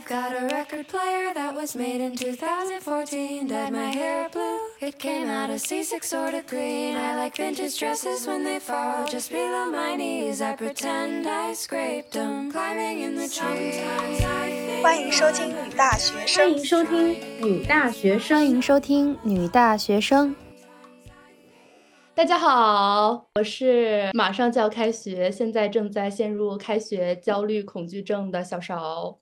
I've got a record player that was made in 2014. Dyed my hair blue, it came out a C6 sort of green. I like vintage dresses when they fall just below my knees. I pretend I scraped them, climbing in the trees. 欢迎收听女大学欢生。迎收听女大学生。欢迎收听女大学生。大家好，我是马上就要开学，现在正在陷入开学焦虑恐惧症的小勺。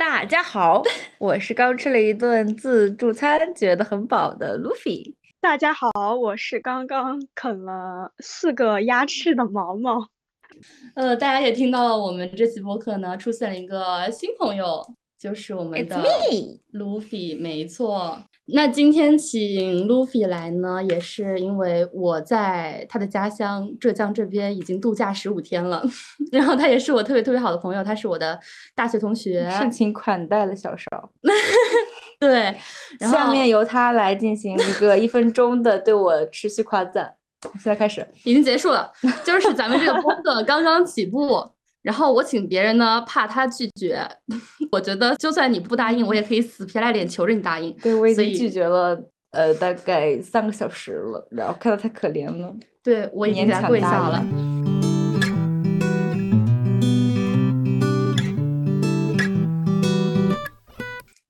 大家好，我是刚吃了一顿自助餐，觉得很饱的 Luffy。大家好，我是刚刚啃了四个鸭翅的毛毛。呃，大家也听到了，我们这期播客呢出现了一个新朋友，就是我们的 Luffy，没错。那今天请 Luffy 来呢，也是因为我在他的家乡浙江这边已经度假十五天了，然后他也是我特别特别好的朋友，他是我的大学同学。盛情款待了小邵，对，然后下面由他来进行一个一分钟的对我持续夸赞。现在开始，已经结束了，就是咱们这个播客刚刚起步，然后我请别人呢，怕他拒绝，我觉得就算你不答应，我也可以死皮赖脸求着你答应。对我已所以经拒绝了，呃，大概三个小时了，然后看到太可怜了，对我已经勉给他跪下了。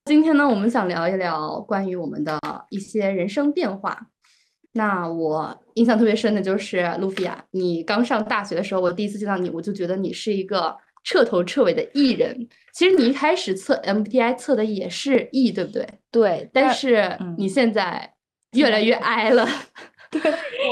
今天呢，我们想聊一聊关于我们的一些人生变化。那我印象特别深的就是路飞亚，你刚上大学的时候，我第一次见到你，我就觉得你是一个彻头彻尾的 E 人。其实你一开始测 MBTI 测的也是 E，对不对？对，但是嗯你现在越来越 I 了，对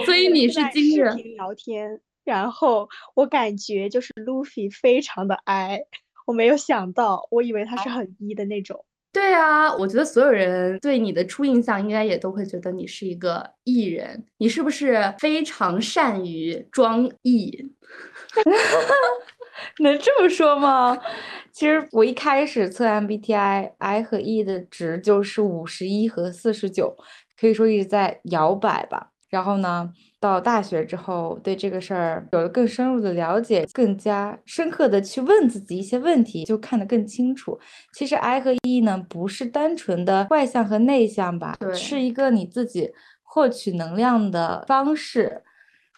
所以你是在今日视频聊天，然后我感觉就是 Luffy 非常的 I，我没有想到，我以为他是很 E 的那种。对啊，我觉得所有人对你的初印象应该也都会觉得你是一个 E 人，你是不是非常善于装 E？能这么说吗？其实我一开始测 MBTI，I 和 E 的值就是五十一和四十九，可以说一直在摇摆吧。然后呢，到大学之后，对这个事儿有了更深入的了解，更加深刻的去问自己一些问题，就看得更清楚。其实 I 和 E 呢，不是单纯的外向和内向吧，对是一个你自己获取能量的方式。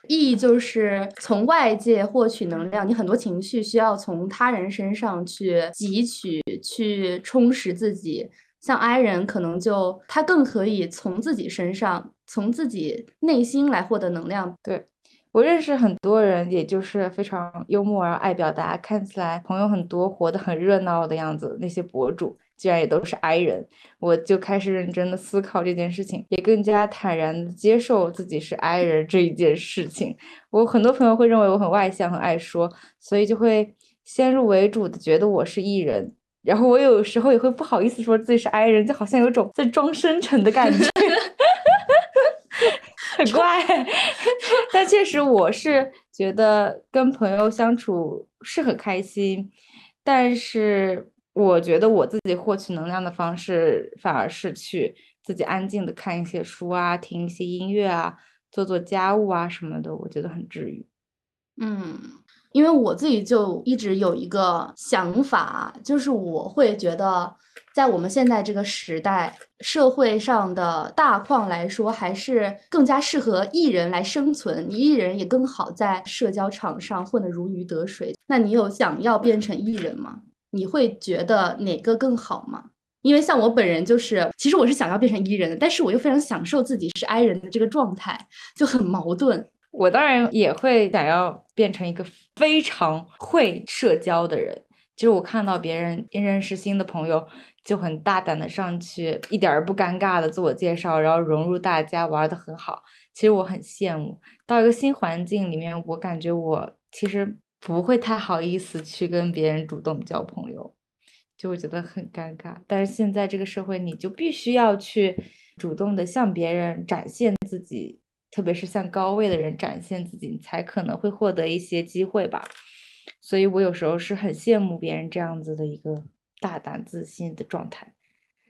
E 就是从外界获取能量，你很多情绪需要从他人身上去汲取、去充实自己。像 I 人可能就他更可以从自己身上、从自己内心来获得能量。对我认识很多人，也就是非常幽默而爱表达，看起来朋友很多，活得很热闹的样子。那些博主居然也都是 I 人，我就开始认真的思考这件事情，也更加坦然的接受自己是 I 人这一件事情。我很多朋友会认为我很外向，很爱说，所以就会先入为主的觉得我是 E 人。然后我有时候也会不好意思说自己是 I 人，就好像有种在装深沉的感觉。很怪，但确实我是觉得跟朋友相处是很开心，但是我觉得我自己获取能量的方式反而是去自己安静的看一些书啊，听一些音乐啊，做做家务啊什么的，我觉得很治愈。嗯，因为我自己就一直有一个想法，就是我会觉得，在我们现在这个时代，社会上的大框来说，还是更加适合艺人来生存，你艺人也更好在社交场上混得如鱼得水。那你有想要变成艺人吗？你会觉得哪个更好吗？因为像我本人就是，其实我是想要变成 E 人的，但是我又非常享受自己是 I 人的这个状态，就很矛盾。我当然也会想要变成一个非常会社交的人。就是我看到别人认识新的朋友，就很大胆的上去，一点儿不尴尬的自我介绍，然后融入大家，玩的很好。其实我很羡慕，到一个新环境里面，我感觉我其实不会太好意思去跟别人主动交朋友，就会觉得很尴尬。但是现在这个社会，你就必须要去主动的向别人展现自己。特别是向高位的人展现自己，你才可能会获得一些机会吧。所以我有时候是很羡慕别人这样子的一个大胆自信的状态。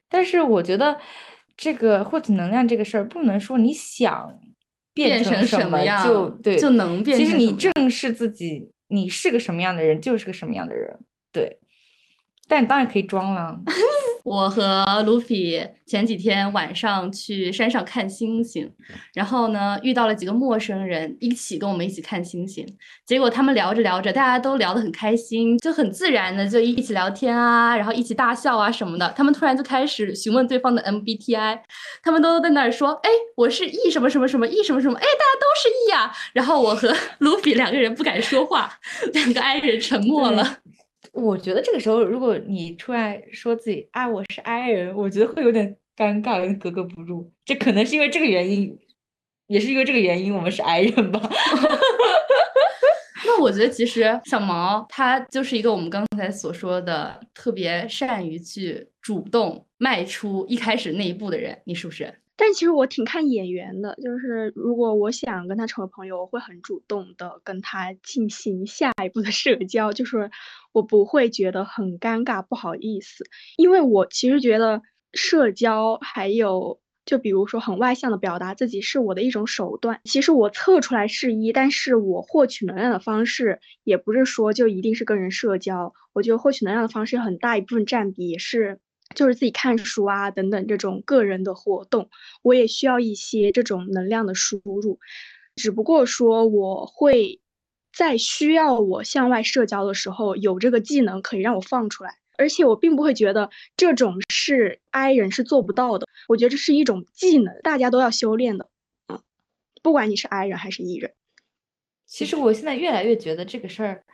但是我觉得这个获取能量这个事儿，不能说你想变成什什么样就对就能变其实你正视自己，你是个什么样的人，就是个什么样的人。对，但当然可以装了。我和卢比前几天晚上去山上看星星，然后呢遇到了几个陌生人，一起跟我们一起看星星。结果他们聊着聊着，大家都聊得很开心，就很自然的就一起聊天啊，然后一起大笑啊什么的。他们突然就开始询问对方的 MBTI，他们都在那儿说：“哎，我是 E 什么什么什么 E 什么什么，哎，大家都是 E 呀。”然后我和 卢比两个人不敢说话，两个 I 人沉默了。我觉得这个时候，如果你出来说自己啊，我是 I 人，我觉得会有点尴尬，有点格格不入。这可能是因为这个原因，也是因为这个原因，我们是 I 人吧。那我觉得其实小毛他就是一个我们刚才所说的特别善于去主动迈出一开始那一步的人，你是不是？但其实我挺看眼缘的，就是如果我想跟他成为朋友，我会很主动的跟他进行下一步的社交，就是我不会觉得很尴尬、不好意思，因为我其实觉得社交还有就比如说很外向的表达自己是我的一种手段。其实我测出来是一，但是我获取能量的方式也不是说就一定是跟人社交，我觉得获取能量的方式很大一部分占比也是。就是自己看书啊，等等这种个人的活动，我也需要一些这种能量的输入。只不过说，我会在需要我向外社交的时候，有这个技能可以让我放出来。而且我并不会觉得这种是 I 人是做不到的。我觉得这是一种技能，大家都要修炼的。嗯，不管你是 I 人还是 E 人。其实我现在越来越觉得这个事儿。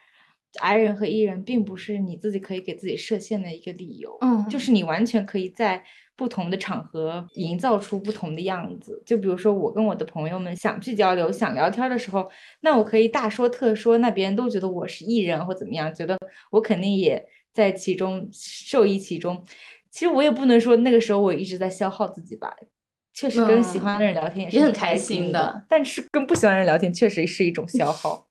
I 人和 E 人并不是你自己可以给自己设限的一个理由，嗯，就是你完全可以在不同的场合营造出不同的样子。就比如说我跟我的朋友们想去交流、想聊天的时候，那我可以大说特说，那别人都觉得我是 E 人或怎么样，觉得我肯定也在其中受益其中。其实我也不能说那个时候我一直在消耗自己吧，确实跟喜欢的人聊天也是很开心的，但是跟不喜欢的人聊天确实是一种消 耗。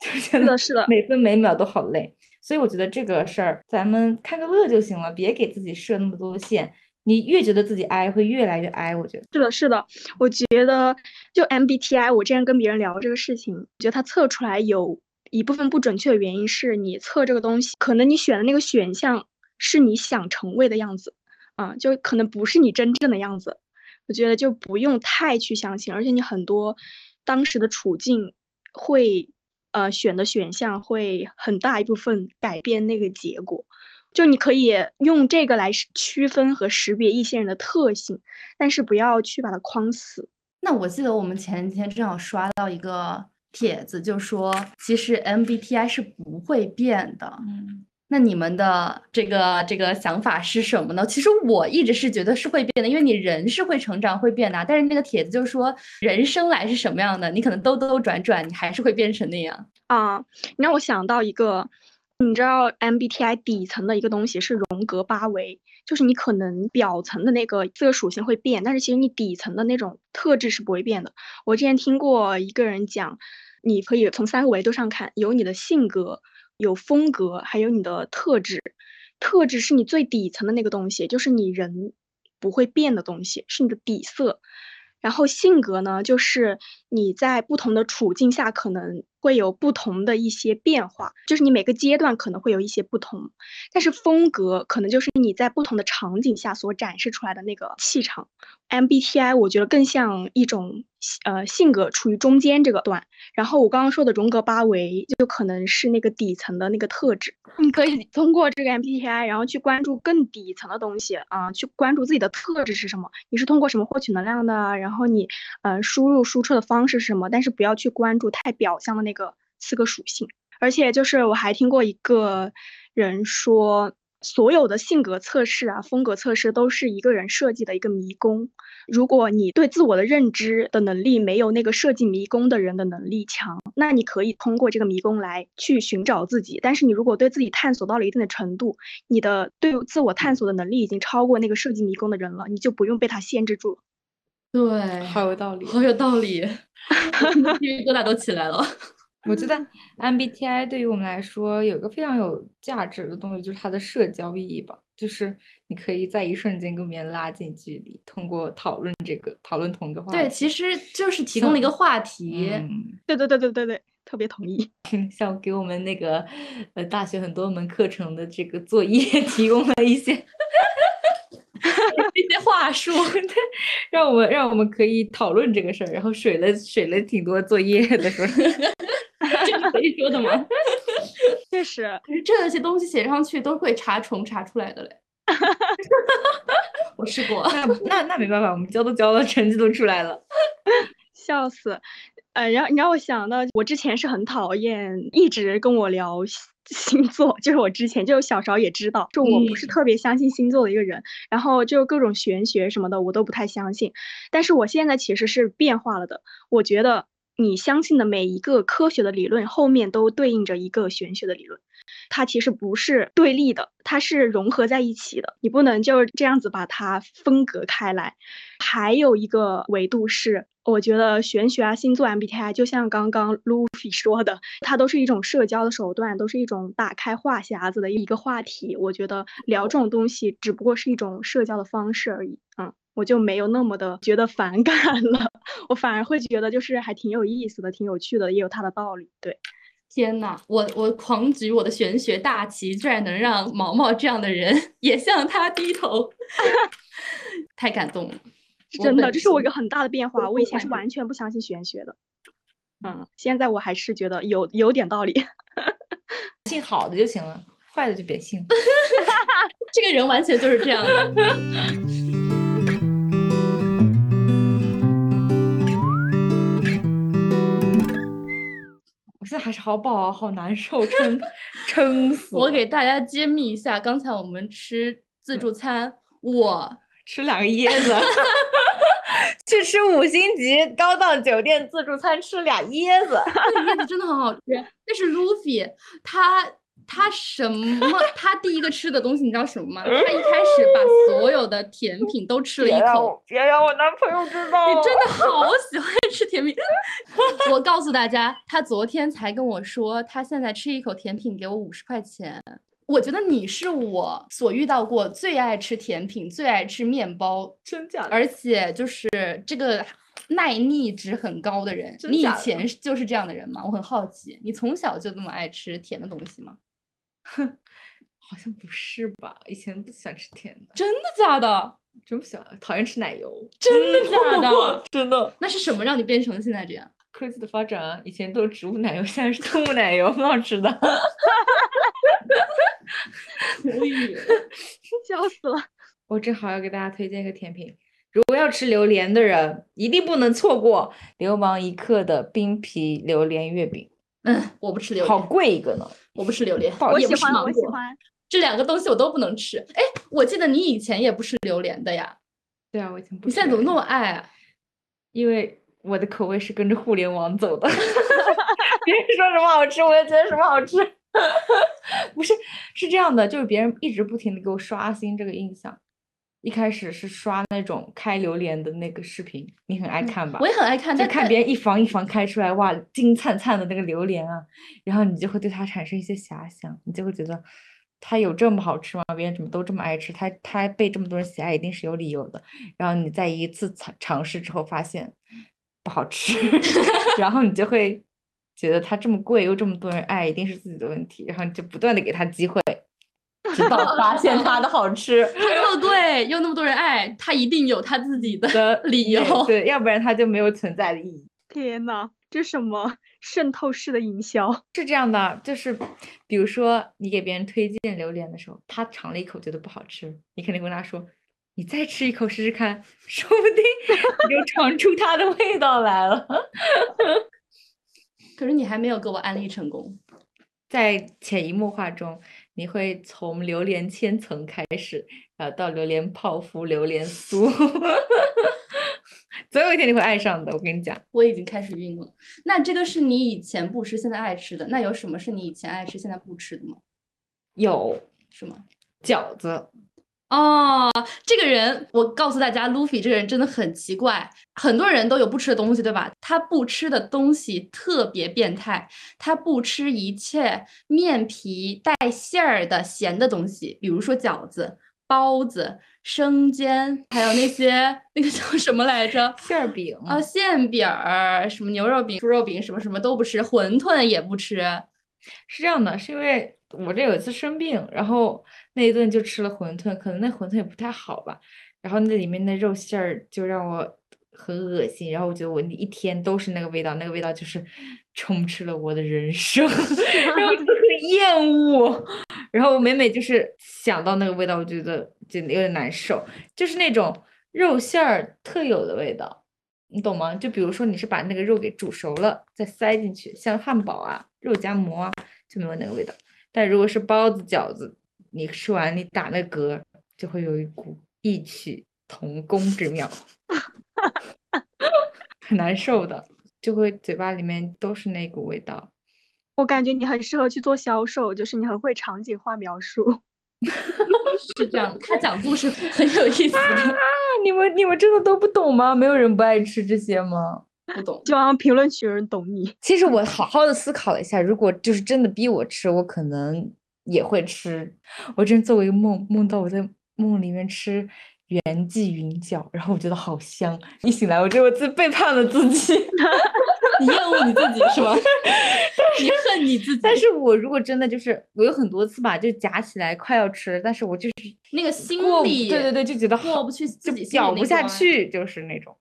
是的，是的，每分每秒都好累，所以我觉得这个事儿咱们看个乐就行了，别给自己设那么多限。你越觉得自己挨，会越来越挨。我觉得是的，是的。我觉得就 MBTI，我之前跟别人聊这个事情，觉得它测出来有一部分不准确的原因是你测这个东西，可能你选的那个选项是你想成为的样子，啊，就可能不是你真正的样子。我觉得就不用太去相信，而且你很多当时的处境会。呃，选的选项会很大一部分改变那个结果，就你可以用这个来区分和识别一些人的特性，但是不要去把它框死。那我记得我们前几天正好刷到一个帖子，就说其实 MBTI 是不会变的。嗯。那你们的这个这个想法是什么呢？其实我一直是觉得是会变的，因为你人是会成长会变的。但是那个帖子就是说，人生来是什么样的，你可能兜兜转转，你还是会变成那样啊。你让我想到一个，你知道 MBTI 底层的一个东西是荣格八维，就是你可能表层的那个这个属性会变，但是其实你底层的那种特质是不会变的。我之前听过一个人讲，你可以从三个维度上看，有你的性格。有风格，还有你的特质，特质是你最底层的那个东西，就是你人不会变的东西，是你的底色。然后性格呢，就是你在不同的处境下可能会有不同的一些变化，就是你每个阶段可能会有一些不同。但是风格可能就是你在不同的场景下所展示出来的那个气场。MBTI 我觉得更像一种呃性格处于中间这个段。然后我刚刚说的荣格八维就可能是那个底层的那个特质。你可以通过这个 MBTI，然后去关注更底层的东西啊，去关注自己的特质是什么，你是通过什么获取能量的，然后你呃输入输出的方式是什么，但是不要去关注太表象的那个四个属性。而且就是我还听过一个人说。所有的性格测试啊，风格测试都是一个人设计的一个迷宫。如果你对自我的认知的能力没有那个设计迷宫的人的能力强，那你可以通过这个迷宫来去寻找自己。但是你如果对自己探索到了一定的程度，你的对自我探索的能力已经超过那个设计迷宫的人了，你就不用被他限制住了。对，好有道理，好有道理，鸡皮疙瘩都起来了。我觉得 MBTI 对于我们来说有一个非常有价值的东西，就是它的社交意义吧。就是你可以在一瞬间跟别人拉近距离，通过讨论这个讨论同一个话题。对，其实就是提供了一个话题。对对对对对对。特别同意。像给我们那个呃大学很多门课程的这个作业提供了一些一些话术，让我们让我们可以讨论这个事儿，然后水了水了挺多作业的时候，这是可以说的吗？确实，可是这些东西写上去都会查重查出来的嘞。我试过，那那那没办法，我们交都交了，成绩都出来了，笑死。呃，然后你让我想到，我之前是很讨厌一直跟我聊 星座，就是我之前就小时候也知道，就我不是特别相信星座的一个人，然后就各种玄学什么的我都不太相信。但是我现在其实是变化了的，我觉得你相信的每一个科学的理论后面都对应着一个玄学的理论。它其实不是对立的，它是融合在一起的，你不能就这样子把它分隔开来。还有一个维度是，我觉得玄学啊、星座、MBTI，就像刚刚 Luffy 说的，它都是一种社交的手段，都是一种打开话匣子的一个话题。我觉得聊这种东西只不过是一种社交的方式而已，嗯，我就没有那么的觉得反感了，我反而会觉得就是还挺有意思的，挺有趣的，也有它的道理，对。天呐，我我狂举我的玄学大旗，居然能让毛毛这样的人 也向他低头，太感动了！真的，这是我一个很大的变化。我以前是 完全不相信玄学的，嗯，现在我还是觉得有有点道理。信好的就行了，坏的就别信。这个人完全就是这样的。现在还是好饱，啊好难受，撑撑死！我给大家揭秘一下，刚才我们吃自助餐，我吃两个椰子，去吃五星级高档酒店自助餐，吃俩椰子，那椰子真的很好吃。但是 Luffy 他。他什么？他第一个吃的东西你知道什么吗？他一开始把所有的甜品都吃了一口。别让我男朋友知道！你真的 好喜欢吃甜品。我告诉大家，他昨天才跟我说，他现在吃一口甜品给我五十块钱。我觉得你是我所遇到过最爱吃甜品、最爱吃面包，真假？而且就是这个耐腻值很高的人。你以前就是这样的人吗？我很好奇，你从小就这么爱吃甜的东西吗？哼，好像不是吧？以前不喜欢吃甜的，真的假的？真不喜欢，讨厌吃奶油，真的假的？真的。那是什么让你变成现在这样？科技的发展啊！以前都是植物奶油，现在是动物奶油，很好吃的。无语，笑死了！我正好要给大家推荐一个甜品，如果要吃榴莲的人，一定不能错过流氓一刻的冰皮榴莲月饼。嗯，我不吃榴莲，好贵一个呢。我不吃榴莲，我喜欢，我喜欢这两个东西我都不能吃。哎，我记得你以前也不吃榴莲的呀？对啊，我以前不。你现在怎么那么爱啊？因为我的口味是跟着互联网走的，别人说什么好吃，我也觉得什么好吃。不是，是这样的，就是别人一直不停的给我刷新这个印象。一开始是刷那种开榴莲的那个视频，你很爱看吧？我也很爱看，就看别人一房一房开出来，哇，金灿灿的那个榴莲啊，然后你就会对它产生一些遐想，你就会觉得它有这么好吃吗？别人怎么都这么爱吃？它它被这么多人喜爱，一定是有理由的。然后你在一次尝尝试之后发现不好吃，然后你就会觉得它这么贵又这么多人爱，一定是自己的问题，然后你就不断的给它机会。直到发现它的好吃，它那么贵又那么多人爱，它一定有它自己的 理由，对，要不然它就没有存在的意义。天呐，这什么渗透式的营销？是这样的，就是比如说你给别人推荐榴莲的时候，他尝了一口觉得不好吃，你肯定跟他说：“你再吃一口试试看，说不定你就尝出它的味道来了。”可是你还没有给我安利成功，在潜移默化中。你会从榴莲千层开始，然后到榴莲泡芙、榴莲酥，总有一天你会爱上的。我跟你讲，我已经开始晕了。那这个是你以前不吃，现在爱吃的。那有什么是你以前爱吃，现在不吃的吗？有，什么？饺子。哦，这个人，我告诉大家，Luffy 这个人真的很奇怪。很多人都有不吃的东西，对吧？他不吃的东西特别变态，他不吃一切面皮带馅儿的咸的东西，比如说饺子，包子、生煎，还有那些那个叫什么来着？馅儿饼啊，馅饼儿，什么牛肉饼、猪肉饼，什么什么都不吃，馄饨也不吃。是这样的，是因为我这有一次生病，然后那顿就吃了馄饨，可能那馄饨也不太好吧，然后那里面的肉馅儿就让我很恶心，然后我觉得我一天都是那个味道，那个味道就是充斥了我的人生，然后就很厌恶，然后我每每就是想到那个味道，我觉得就有点难受，就是那种肉馅儿特有的味道。你懂吗？就比如说你是把那个肉给煮熟了再塞进去，像汉堡啊、肉夹馍啊就没有那个味道。但如果是包子、饺子，你吃完你打那嗝，就会有一股异曲同工之妙，很难受的，就会嘴巴里面都是那股味道。我感觉你很适合去做销售，就是你很会场景化描述。是这样，他讲故事很有意思的。你们你们真的都不懂吗？没有人不爱吃这些吗？不懂，希望评论区有人懂你。其实我好好的思考了一下，如果就是真的逼我吃，我可能也会吃。我真做过一个梦，梦到我在梦里面吃袁记云饺，然后我觉得好香。一醒来，我觉得我自背叛了自己。你厌恶你自己是吗？你恨你自己。但是我如果真的就是我有很多次吧，就夹起来快要吃，但是我就是那个心里，对对对，就觉得好过不去自就己咬不下去，就是那种。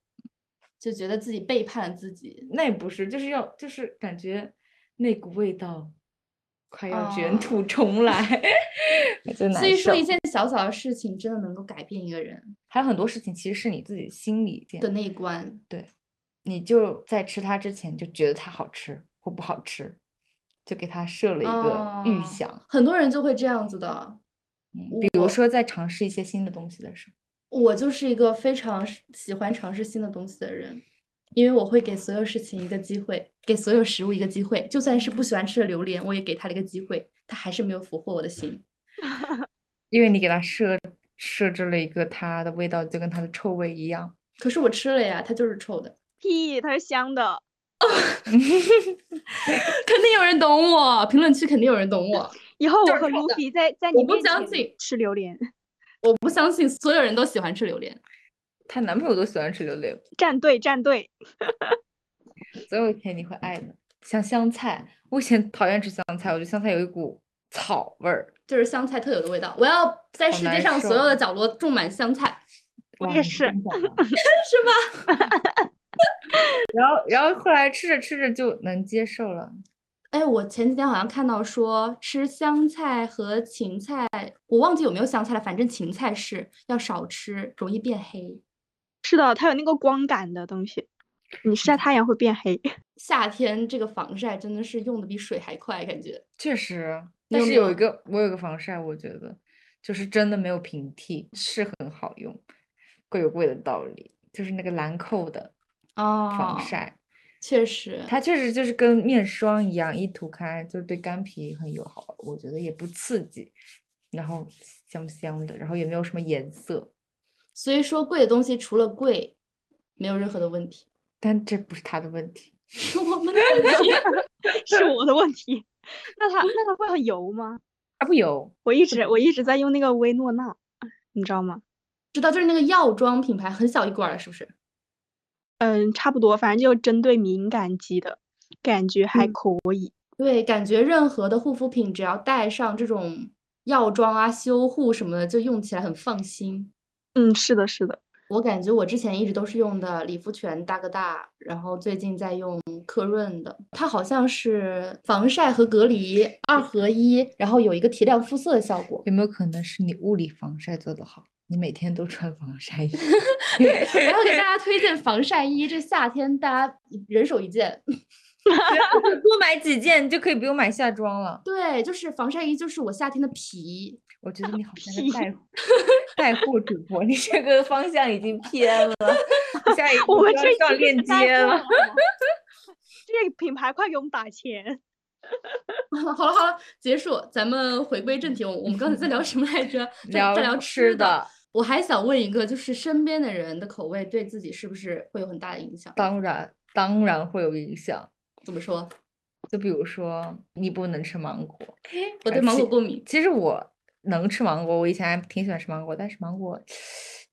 就觉得自己背叛了自己。那也不是，就是要就是感觉那股味道快要卷哦土重来，所以说，一件小小的事情真的能够改变一个人还有很多事情其实是你自己心里的那一关。你就在吃它之前就觉得它好吃或不好吃，就给它设了一个预哦想。很多人就会这样子的。嗯，比如说在尝试一些新的东西的时候，我就是一个非常喜欢尝试新的东西的人，因为我会给所有事情一个机会，给所有食物一个机会。就算是不喜欢吃的榴莲，我也给它了一个机会，它还是没有俘获我的心。因为你给它设设置了一个它的味道就跟它的臭味一样。可是我吃了呀，它就是臭的。屁，它是香的。肯定有人懂我，评论区肯定有人懂我。以后我和就是臭的 Luffy 在在我不你面前相信吃榴莲，我不相信所有人都喜欢吃榴莲。她男朋友都喜欢吃榴莲，站队站队。总有一天你会爱的。像香菜，我以前讨厌吃香菜，我觉得香菜有一股草味儿。就是香菜特有的味道。我要在世界上所有的角落种满香菜。我也是真讲啊 然后，然后后来吃着吃着就能接受了。哎，我前几天好像看到说吃香菜和芹菜，我忘记有没有香菜了，反正芹菜是要少吃，容易变黑。是的，它有那个光感的东西，你晒太阳会变黑。夏天这个防晒真的是用的比水还快，感觉。确实，但是有一个我有个防晒，我觉得就是真的没有平替，是很好用，贵有贵的道理。就是那个兰蔻的哦，防晒，确实，它确实就是跟面霜一样，一涂开就对干皮很友好，我觉得也不刺激，然后香香的，然后也没有什么颜色。所以说贵的东西除了贵，没有任何的问题，但这不是他的问题，是我们的问题。是我的问题。那它那它会很油吗？它不油。我一直我一直在用那个薇诺娜，你知道吗？知道，就是那个药妆品牌，很小一罐儿，是不是？嗯，差不多，反正就针对敏感肌的，感觉还嗯可以。对，感觉任何的护肤品只要带上这种药妆啊、修护什么的，就用起来很放心。嗯，是的，是的。我感觉我之前一直都是用的理肤泉大哥大，然后最近在用科润的，它好像是防晒和隔离二合一，然后有一个提亮肤色的效果。有没有可能是你物理防晒做得好？你每天都穿防晒衣，我要给大家推荐防晒衣，这夏天大家人手一件。多买几件你就可以不用买夏装了。对，就是防晒衣，就是我夏天的皮。我觉得你好像个屁带货带货主播，你这个方向已经偏了，下一 步要上链接了。这个品牌快给我们打钱！好了好了，结束，咱们回归正题。我我们刚才在聊什么来着？在在聊吃吃的。我还想问一个，就是身边的人的口味对自己是不是会有很大的影响？当然当然会有影响。怎么说？就比如说，你不能吃芒果，我对芒果过敏。其实我能吃芒果，我以前还挺喜欢吃芒果，但是芒果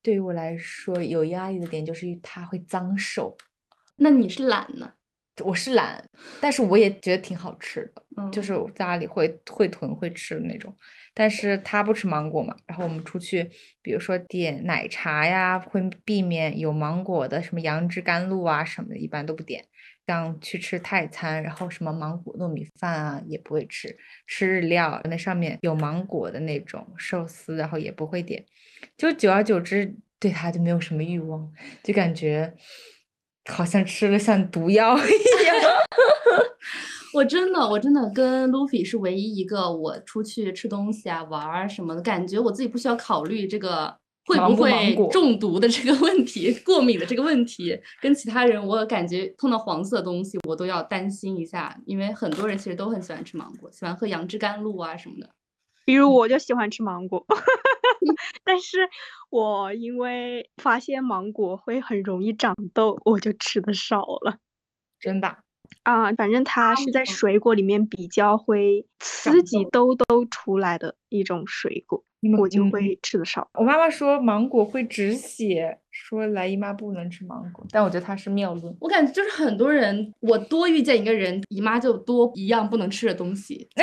对于我来说有压力的点就是它会脏手。那你是懒呢？我是懒，但是我也觉得挺好吃的，嗯就是家里会会囤会吃的那种。但是他不吃芒果嘛，然后我们出去，比如说点奶茶呀，会避免有芒果的，什么杨枝甘露啊什么的，一般都不点。像去吃泰餐，然后什么芒果糯米饭啊也不会吃，吃日料那上面有芒果的那种寿司，然后也不会点。就久而久之，对它就没有什么欲望，就感觉好像吃了像毒药一样。我真的，我真的跟 Luffy 是唯一一个我出去吃东西啊、玩儿什么的，感觉我自己不需要考虑这个会不会中毒的这个问题、过敏的这个问题，跟其他人我感觉碰到黄色的东西我都要担心一下，因为很多人其实都很喜欢吃芒果，喜欢喝杨枝甘露啊什么的。比如我就喜欢吃芒果，但是我因为发现芒果会很容易长痘，我就吃的少了。真的，啊，反正它是在水果里面比较会刺激痘痘出来的一种水果，我就嗯会吃的少。我妈妈说芒果会止血，说来姨妈不能吃芒果，但我觉得它是谬论。我感觉就是很多人，我多遇见一个人，姨妈就多一样不能吃的东西，就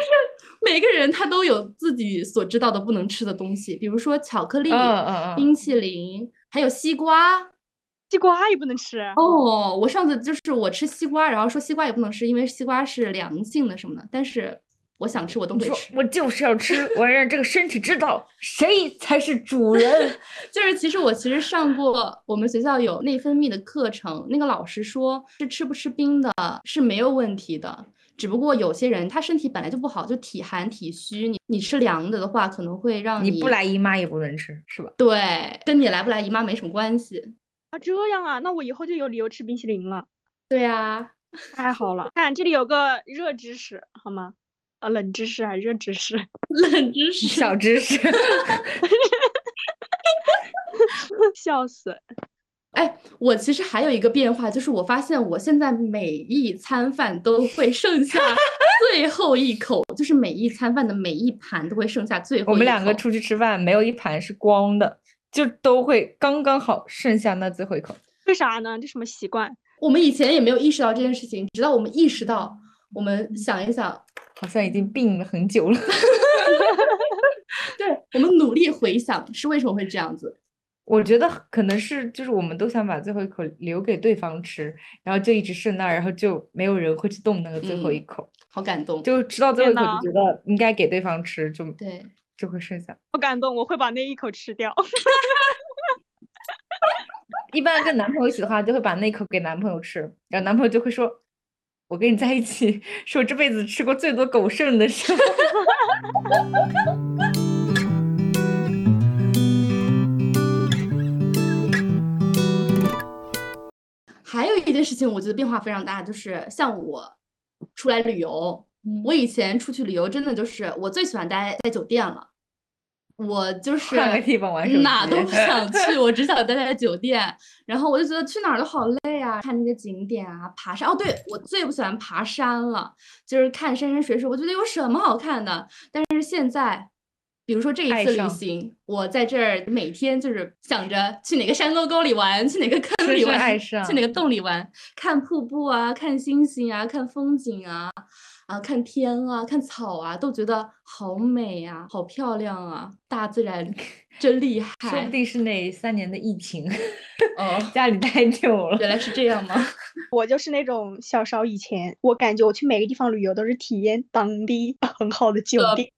是每个人他都有自己所知道的不能吃的东西，比如说巧克力、嗯嗯嗯冰淇淋，还有西瓜。西瓜也不能吃，哦，我上次就是我吃西瓜，然后说西瓜也不能吃，因为西瓜是凉性的什么的，但是我想吃我都会吃。我就是要吃，我要让这个身体知道 谁才是主人。就是其实我其实上过我们学校有内分泌的课程，那个老师说是吃不吃冰的是没有问题的，只不过有些人他身体本来就不好，就体寒体虚，你你吃凉的的话可能会让你不来姨妈也不能吃，是吧？对，跟你来不来姨妈没什么关系。啊，这样啊，那我以后就有理由吃冰淇淋了，对呀、太好了。看这里有个热知识，好吗？啊，冷知识还是热知识？冷知识。小知识。笑死！哎，我其实还有一个变化，就是我发现我现在每一餐饭都会剩下 最后一口，就是每一餐饭的每一盘都会剩下最后一口。我们两个出去吃饭，没有一盘是光的，就都会刚刚好剩下那最后一口。为啥呢？这什么习惯？我们以前也没有意识到这件事情，直到我们意识到，我们想一想，好像已经病了很久了。对我们努力回想是为什么会这样子。我觉得可能是就是我们都想把最后一口留给对方吃，然后就一直剩那儿，然后就没有人会去动那个最后一嗯口，好感动，就吃到最后一口就觉得应该给对方吃，就对，就会剩下。不感动，我会把那一口吃掉。一般跟男朋友一起的话，就会把那口给男朋友吃，然后男朋友就会说：“我跟你在一起是我这辈子吃过最多狗剩的时候。还有一件事情，我觉得变化非常大，就是像我出来旅游，我以前出去旅游真的就是我最喜欢待在酒店了，我就是换个地方玩哪都不想 去，我只想待在酒店。然后我就觉得去哪儿都好累啊，看那些景点啊，爬山。哦，对，我最不喜欢爬山了，就是看山山水水，我觉得有什么好看的？但是现在。比如说这一次旅行，我在这儿每天就是想着去哪个山沟沟里玩，去哪个坑里玩，去哪个洞里玩，看瀑布啊，看星星啊，看风景啊，啊，看天啊，看草啊，都觉得好美啊，好漂亮啊，大自然 真厉害。说不定是那三年的疫情，哦，家里待久了。原来是这样吗？我就是那种小时候以前，我感觉我去每个地方旅游都是体验当地很好的酒呃店。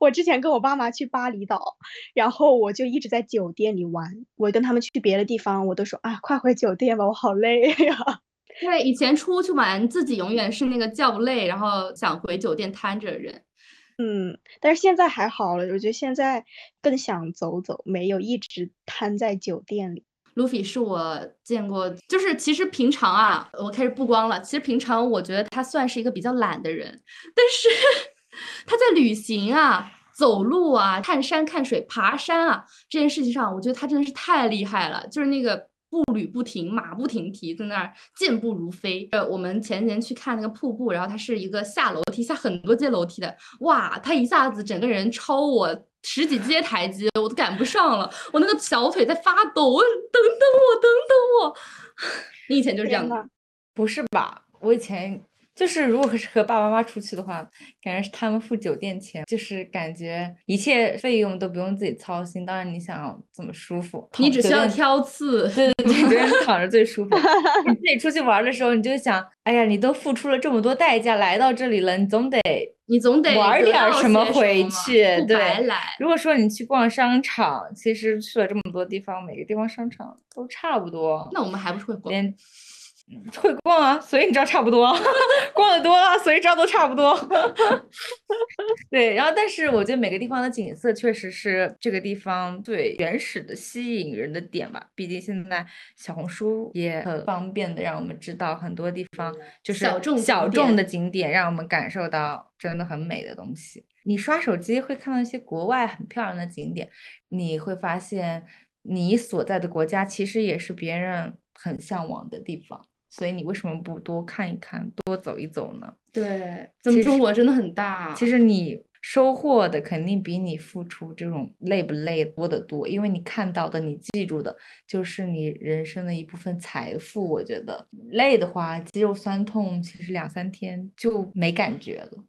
我之前跟我爸妈去巴厘岛，然后我就一直在酒店里玩。我跟他们去别的地方，我都说啊，快回酒店吧，我好累呀。对，以前出去玩，自己永远是那个叫累，然后想回酒店瘫着的人。嗯，但是现在还好了，我觉得现在更想走走，没有一直瘫在酒店里。Luffy 是我见过，就是其实平常啊，我开始曝光了。其实平常我觉得他算是一个比较懒的人，但是 他在旅行啊、走路啊、看山看水、爬山啊这件事情上，我觉得他真的是太厉害了。就是那个步履不停，马不停蹄，在那儿健步如飞。呃，我们前年去看那个瀑布，然后它是一个下楼梯，下很多阶楼梯的，哇，他一下子整个人超我十几阶台阶，我都赶不上了，我那个小腿在发抖，我等等我，等等我。你以前就是这样的？不是吧？我以前。就是如果是和爸爸妈妈出去的话，感觉是他们付酒店钱，就是感觉一切费用都不用自己操心。当然你想怎么舒服，你只需要挑刺，对对对，觉得躺着最舒服。你自己出去玩的时候，你就想，哎呀，你都付出了这么多代价来到这里了，你总得你总得玩点什么回去，对。如果说你去逛商场，其实去了这么多地方，每个地方商场都差不多。那我们还不是会逛？会逛啊，所以你知道差不多，逛的多了，所以知道都差不多。对，然后但是我觉得每个地方的景色确实是这个地方最原始的吸引人的点吧。毕竟现在小红书也很方便的让我们知道很多地方就是小众小众的景点，让我们感受到真的很美的东西。你刷手机会看到一些国外很漂亮的景点，你会发现你所在的国家其实也是别人很向往的地方。所以你为什么不多看一看，多走一走呢？对，咱们中国真的很大。其实你收获的肯定比你付出这种累不累多得多，因为你看到的、你记住的，就是你人生的一部分财富。我觉得累的话，肌肉酸痛，其实两三天就没感觉了。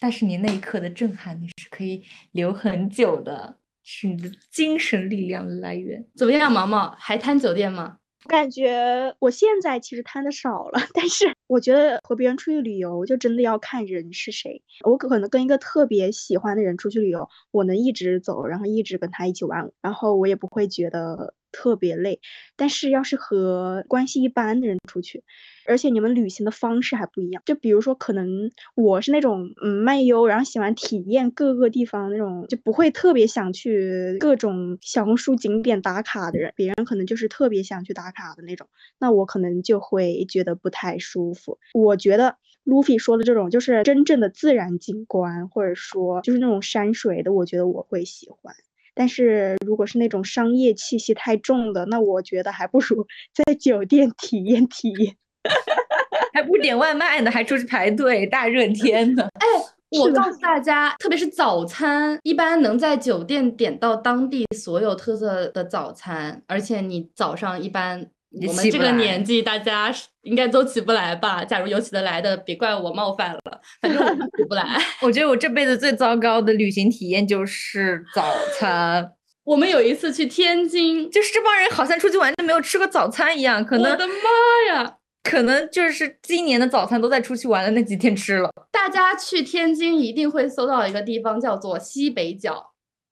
但是你那一刻的震撼，你是可以留很久的，是你的精神力量的来源。怎么样，毛毛还贪酒店吗？感觉我现在其实贪的少了，但是我觉得和别人出去旅游就真的要看人是谁。我可能跟一个特别喜欢的人出去旅游，我能一直走，然后一直跟他一起玩，然后我也不会觉得特别累。但是要是和关系一般的人出去，而且你们旅行的方式还不一样，就比如说，可能我是那种嗯漫游，然后喜欢体验各个地方那种，就不会特别想去各种小红书景点打卡的人。别人可能就是特别想去打卡的那种，那我可能就会觉得不太舒服。我觉得 Luffy 说的这种就是真正的自然景观，或者说就是那种山水的，我觉得我会喜欢。但是如果是那种商业气息太重的，那我觉得还不如 在酒店体验体验。还不点外卖呢，还出去排队，大热天的。哎，我告诉大家，特别是早餐，一般能在酒店点到当地所有特色的早餐，而且你早上一般，我们这个年纪，大家应该都起不来吧？假如有起得来的，别怪我冒犯了，反正我起不来。我觉得我这辈子最糟糕的旅行体验就是早餐。我们有一次去天津，就是这帮人好像出去玩都没有吃过早餐一样，可能。我的妈呀！可能就是今年的早餐都在出去玩的那几天吃了。大家去天津一定会搜到一个地方叫做西北角，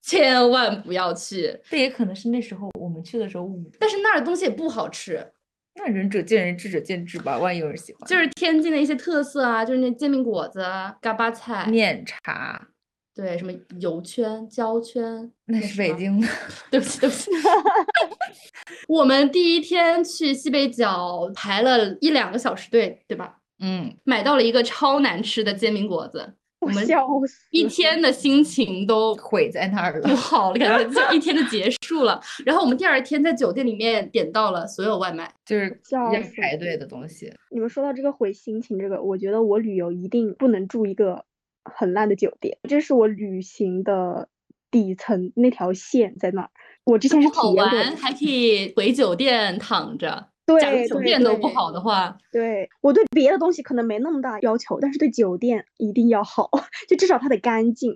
千万不要去。这也可能是那时候我们去的时候，但是那儿的东西也不好吃。那仁者见仁，智者见智吧。万一有人喜欢，就是天津的一些特色啊，就是那煎饼果子、嘎巴菜、面茶。对，什么油圈、焦圈，那是北京的。对不起，对不起。我们第一天去西北角排了一两个小时队，对吧？嗯。买到了一个超难吃的煎饼果子，我们一天的心情都毁在那儿了，不 好了，感觉就一天就结束了。然后我们第二天在酒店里面点到了所有外卖，就是要排队的东西。你们说到这个毁心情，这个我觉得我旅游一定不能住一个。很烂的酒店，这是我旅行的底层那条线在那儿。我之前是体验过，还可以回酒店躺着。对，酒店都不好的话，对我对别的东西可能没那么大要求，但是对酒店一定要好，就至少它得干净。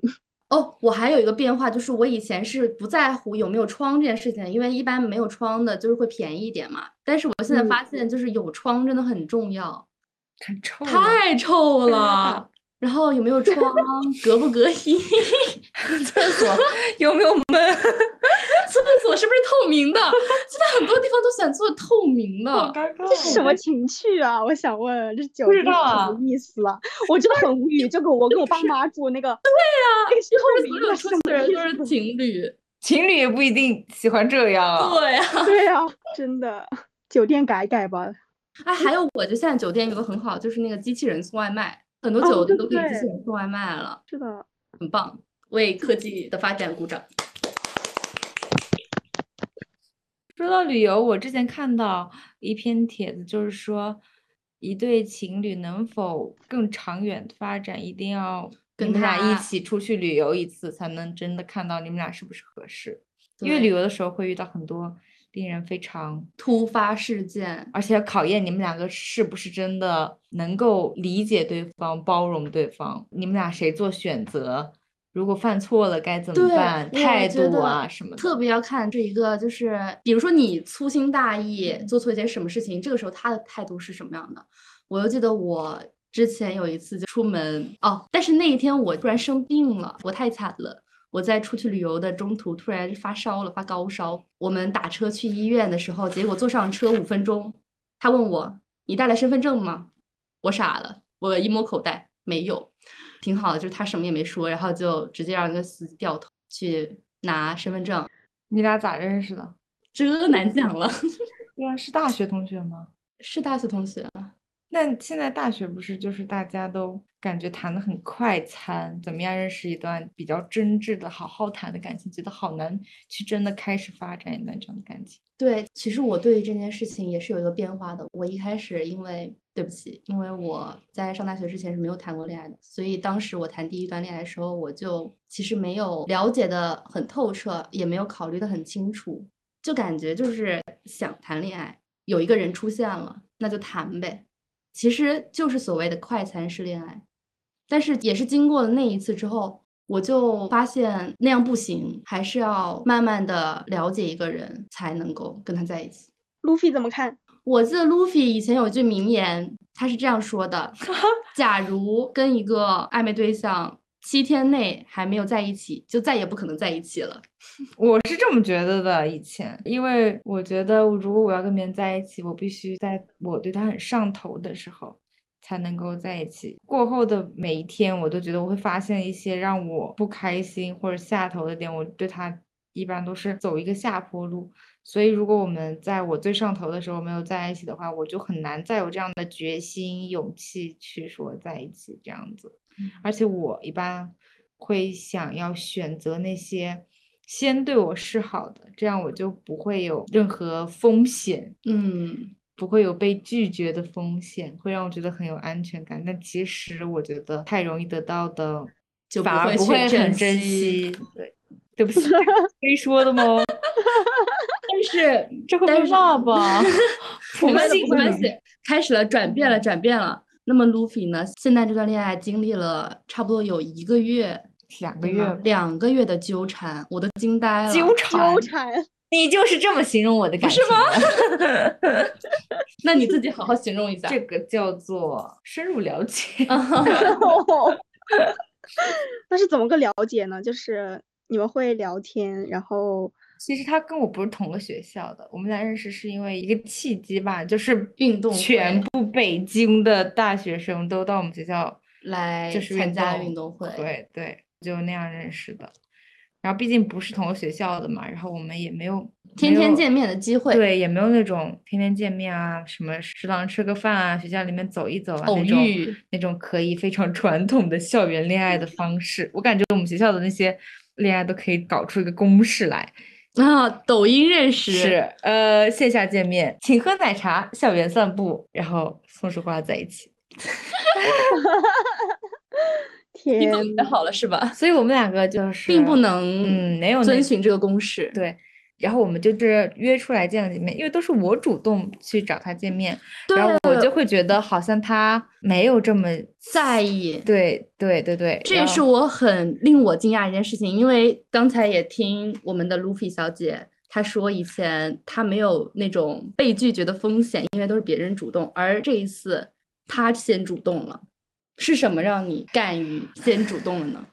哦，我还有一个变化，就是我以前是不在乎有没有窗这件事情，因为一般没有窗的就是会便宜一点嘛。但是我现在发现，就是有窗真的很重要。太臭，太臭了。然后有没有窗？隔不隔音？厕所有没有门？厕所是不是透明的？现在很多地方都喜欢做透明的。这是什么情趣啊？我想问，这酒店什么意思啊？我真的很无语。就跟我跟我爸妈住那个，对呀，透明的，出去的人都是情侣，情侣也不一定喜欢这样。对呀，对呀，真的，酒店改改吧。哎，还有，我就现在酒店有个很好，就是那个机器人送外卖。很多酒店都可以机器人送外卖了，是的，很棒，为科技的发展鼓掌。说到旅游，我之前看到一篇帖子，就是说一对情侣能否更长远发展，一定要你跟们俩一起出去旅游一次，才能真的看到你们俩是不是合适。因为旅游的时候会遇到很多令人非常突发事件，而且要考验你们两个是不是真的能够理解对方、包容对方。你们俩谁做选择，如果犯错了该怎么，办？态度啊什么的。特别要看这一个，就是比如说你粗心大意做错一件什么事情，这个时候他的态度是什么样的？我又记得我之前有一次就出门哦，但是那一天我突然生病了，我太惨了。我在出去旅游的中途突然发烧了，发高烧。我们打车去医院的时候，结果坐上车五分钟，他问我：“你带了身份证吗？”我傻了，我一摸口袋没有，挺好的，就是他什么也没说，然后就直接让一个司机掉头去拿身份证。你俩咋认识的？这难讲了，对啊，是大学同学吗？是大学同学，那现在大学不是就是大家都感觉谈的很快餐，怎么样认识一段比较真挚的好好谈的感情，觉得好难去真的开始发展一段这样的感情。对，其实我对于这件事情也是有一个变化的。我一开始因为对不起，因为我在上大学之前是没有谈过恋爱的，所以当时我谈第一段恋爱的时候，我就其实没有了解的很透彻，也没有考虑的很清楚，就感觉就是想谈恋爱，有一个人出现了，那就谈呗。其实就是所谓的快餐式恋爱，但是也是经过了那一次之后，我就发现那样不行，还是要慢慢的了解一个人才能够跟他在一起。路飞怎么看？我记得 Luffy 以前有一句名言，他是这样说的：假如跟一个暧昧对象七天内还没有在一起，就再也不可能在一起了。我是这么觉得的，以前，因为我觉得如果我要跟别人在一起，我必须在我对他很上头的时候才能够在一起。过后的每一天，我都觉得我会发现一些让我不开心或者下头的点，我对他一般都是走一个下坡路。所以，如果我们在我最上头的时候没有在一起的话，我就很难再有这样的决心、勇气去说在一起这样子。而且我一般会想要选择那些先对我示好的，这样我就不会有任何风险，嗯，不会有被拒绝的风险，会让我觉得很有安全感。但其实我觉得太容易得到的，就反而不会很珍惜。对，对不起，可以说的吗？但是这会被但是骂吧？没关系，没关系，开始了，转变了，转变了。那么 Luffy 呢？现在这段恋爱经历了差不多有一个月，两个月两个月的纠缠，我都惊呆了。纠缠纠，缠，你就是这么形容我的感情是吗的？那你自己好好形容一下。这个叫做深入了解。那是怎么个了解呢？就是你们会聊天，然后其实他跟我不是同个学校的，我们俩认识是因为一个契机吧，就是运动全部北京的大学生都到我们学校来就是参加运动会对对，就那样认识的。然后毕竟不是同个学校的嘛，然后我们也没有天天见面的机会，对，也没有那种天天见面啊，什么食堂吃个饭啊，学校里面走一走啊，那种那种可以非常 传统的校园恋爱的方式。我感觉我们学校的那些恋爱都可以搞出一个公式来，啊，抖音认识是呃线下见面，请喝奶茶，校园散步，然后松树花在一起。你天总结好了是吧？所以我们两个就是并不能嗯没有遵循这个公式。对。然后我们就是约出来见了见面，因为都是我主动去找他见面，对然后我就会觉得。好像他没有这么在意，对对对对，这也是我很令我惊讶一件事情，因为刚才也听我们的 Luffy 小姐她说，以前她没有那种被拒绝的风险，因为都是别人主动，而这一次她先主动了，是什么让你敢于先主动了呢？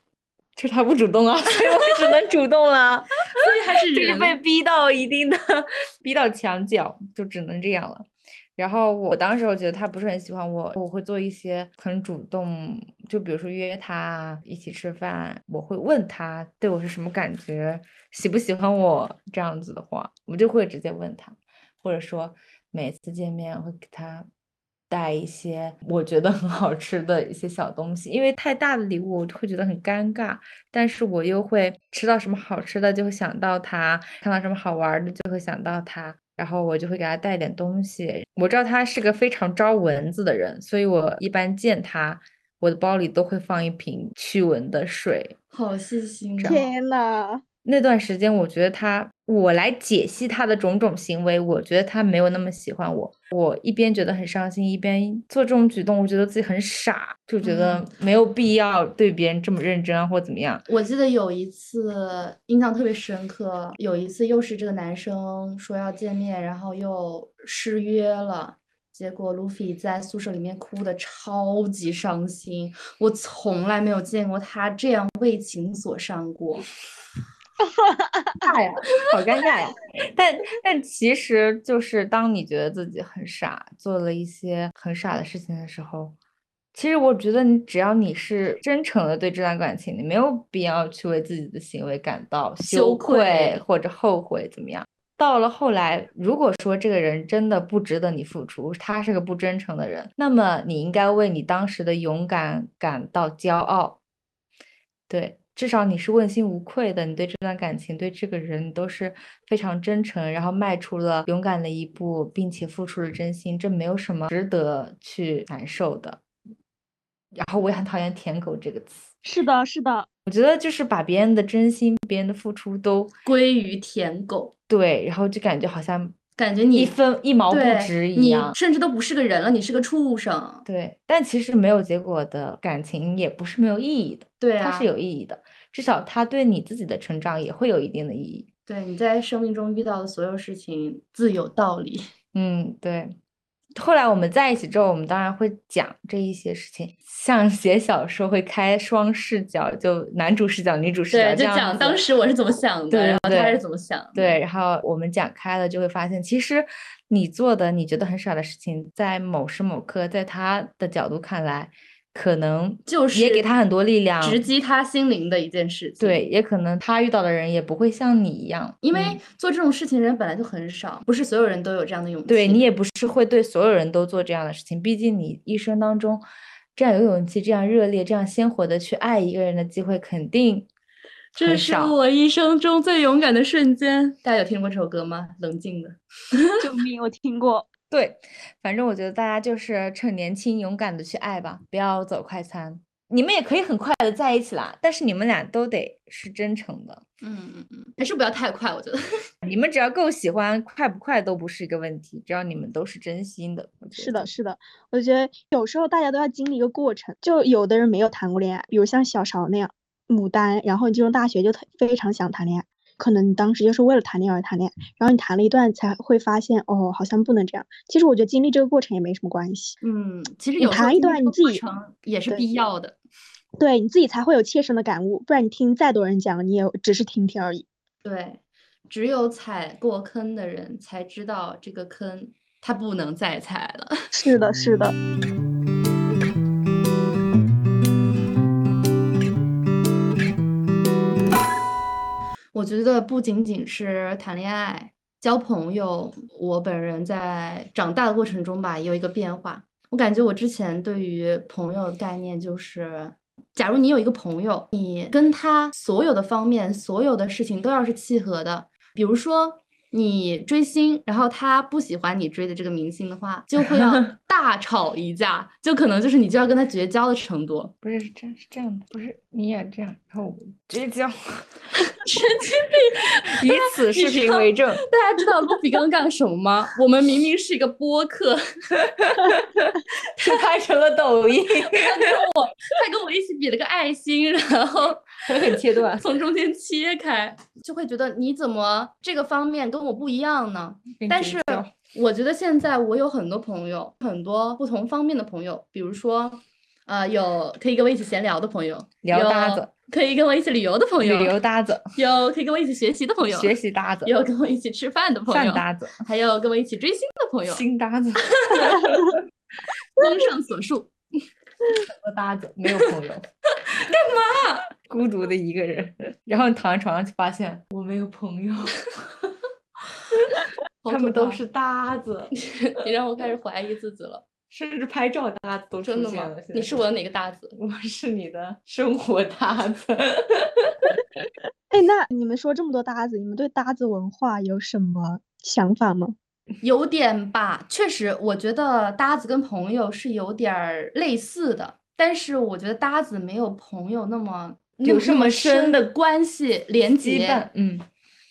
就是他不主动啊，所以我只能主动了，所以还是就是被。逼到一定的逼到墙角，就只能这样了。然后我当时我觉得他不是很喜欢我，我会做一些很主动，就比如说约他啊一起吃饭，我会问他对我是什么感觉，喜不喜欢我这样子的话，我就会直接问他，或者说每次见面我会给他带一些我觉得很好吃的一些小东西，因为太大的礼物我会觉得很尴尬，但是我又会吃到什么好吃的就会想到他，看到什么好玩的就会想到他，然后我就会给他带点东西。我知道他是个非常招蚊子的人，所以我一般见他，我的包里都会放一瓶驱蚊的水。好细心啊！天呐，那段时间，我觉得他，我来解析他的种种行为，我觉得他没有那么喜欢我。我一边觉得很伤心，一边做这种举动，我觉得自己很傻，就觉得没有必要对别人这么认真啊，或怎么样。我记得有一次印象特别深刻，有一次又是这个男生说要见面，然后又失约了。结果卢比在宿舍里面哭的超级伤心，我从来没有见过他这样为情所伤过。尬呀，好尴尬呀！但但其实就是当你觉得自己很傻，做了一些很傻的事情的时候，其实我觉得你只要你是真诚的对这段感情，你没有必要去为自己的行为感到羞愧或者后悔怎么样。到了后来，如果说这个人真的不值得你付出，他是个不真诚的人，那么你应该为你当时的勇敢感到骄傲。对。至少你是问心无愧的，你对这段感情、对这个人都是非常真诚，然后迈出了勇敢的一步，并且付出了真心，这没有什么值得去难受的。然后我也很讨厌“舔狗”这个词。是的，是的，我觉得就是把别人的真心、别人的付出都归于舔狗。对，然后就感觉好像。感觉你一分一毛不值一样，甚至都不是个人了，你是个畜生。对，但其实没有结果的感情也不是没有意义的，对它是有意义的，至少它对你自己的成长也会有一定的意义。对，你在生命中遇到的所有事情自有道理。嗯，对。后来我们在一起之后，我们当然会讲这一些事情，像写小说会开双视角，就男主视角、女主视角，就讲当时我是怎么想的，然后他是怎么想。对，然后我们讲开了，就会发现，其实你做的你觉得很傻的事情，在某时某刻，在他的角度看来。可能就是也给他很多力量，直击他心灵的一件事情。对，也可能他遇到的人也不会像你一样，因为做这种事情人本来就很少，不是所有人都有这样的勇气。对你也不是会对所有人都做这样的事情，毕竟你一生当中这样有勇气、这样热烈、这样鲜活的去爱一个人的机会肯定这是我一生中最勇敢的瞬间。大家有听过这首歌吗？冷静的，救命！我听过。对，反正我觉得大家就是趁年轻勇敢的去爱吧，不要走快餐。你们也可以很快的在一起啦，但是你们俩都得是真诚的。嗯嗯嗯，还是不要太快，我觉得。你们只要够喜欢，快不快都不是一个问题，只要你们都是真心的。是的，是的，我觉得有时候大家都要经历一个过程，就有的人没有谈过恋爱，比如像小勺那样，牡丹，然后进入大学就特非常想谈恋爱。可能你当时就是为了谈恋爱而谈恋爱，然后你谈了一段才会发现，哦，好像不能这样。其实我觉得经历这个过程也没什么关系。嗯，其实你谈一段你自己也是必要的，对你自己才会有切身的感悟，不然你听再多人讲，你也只是听听而已。对，只有踩过坑的人才知道这个坑他不能再踩了。是的，是的。我觉得不仅仅是谈恋爱、交朋友，我本人在长大的过程中吧，也有一个变化。我感觉我之前对于朋友的概念就是，假如你有一个朋友，你跟他所有的方面、所有的事情都要是契合的，比如说。你追星，然后他不喜欢你追的这个明星的话，就会要 大吵一架，就可能就是你就要跟他绝交的程度。不是，是这样，是这样的，不是你也这样，然后绝交。神经病！以此视频为证。大家知道卢比刚刚干了什么吗？我们明明是一个播客，他拍成了抖音。他跟我，他跟我一起比了个爱心，然后狠狠切断，从中间切开，就会觉得你怎么这个方面跟我不一样呢？但是我觉得现在我有很多朋友，很多不同方面的朋友，比如说，呃，有可以跟我一起闲聊的朋友，聊搭子。可以跟我一起旅游的朋友，旅游搭子；有可以跟我一起学习的朋友，学习搭子；有跟我一起吃饭的朋友，饭搭子；还有跟我一起追星的朋友，星搭子。综上所述，我搭子没有朋友，干嘛？孤独的一个人。然后你躺在床上就发现我没有朋友，他们都是搭子。你让我开始怀疑自己了。甚至拍照搭子都出真的吗现了。？你是我的哪个搭子？我是你的生活搭子。哎，那你们说这么多搭子，你们对搭子文化有什么想法吗？有点吧，确实，我觉得搭子跟朋友是有点儿类似的，但是我觉得搭子没有朋友那么有这么深的关系连羁接绊，，嗯，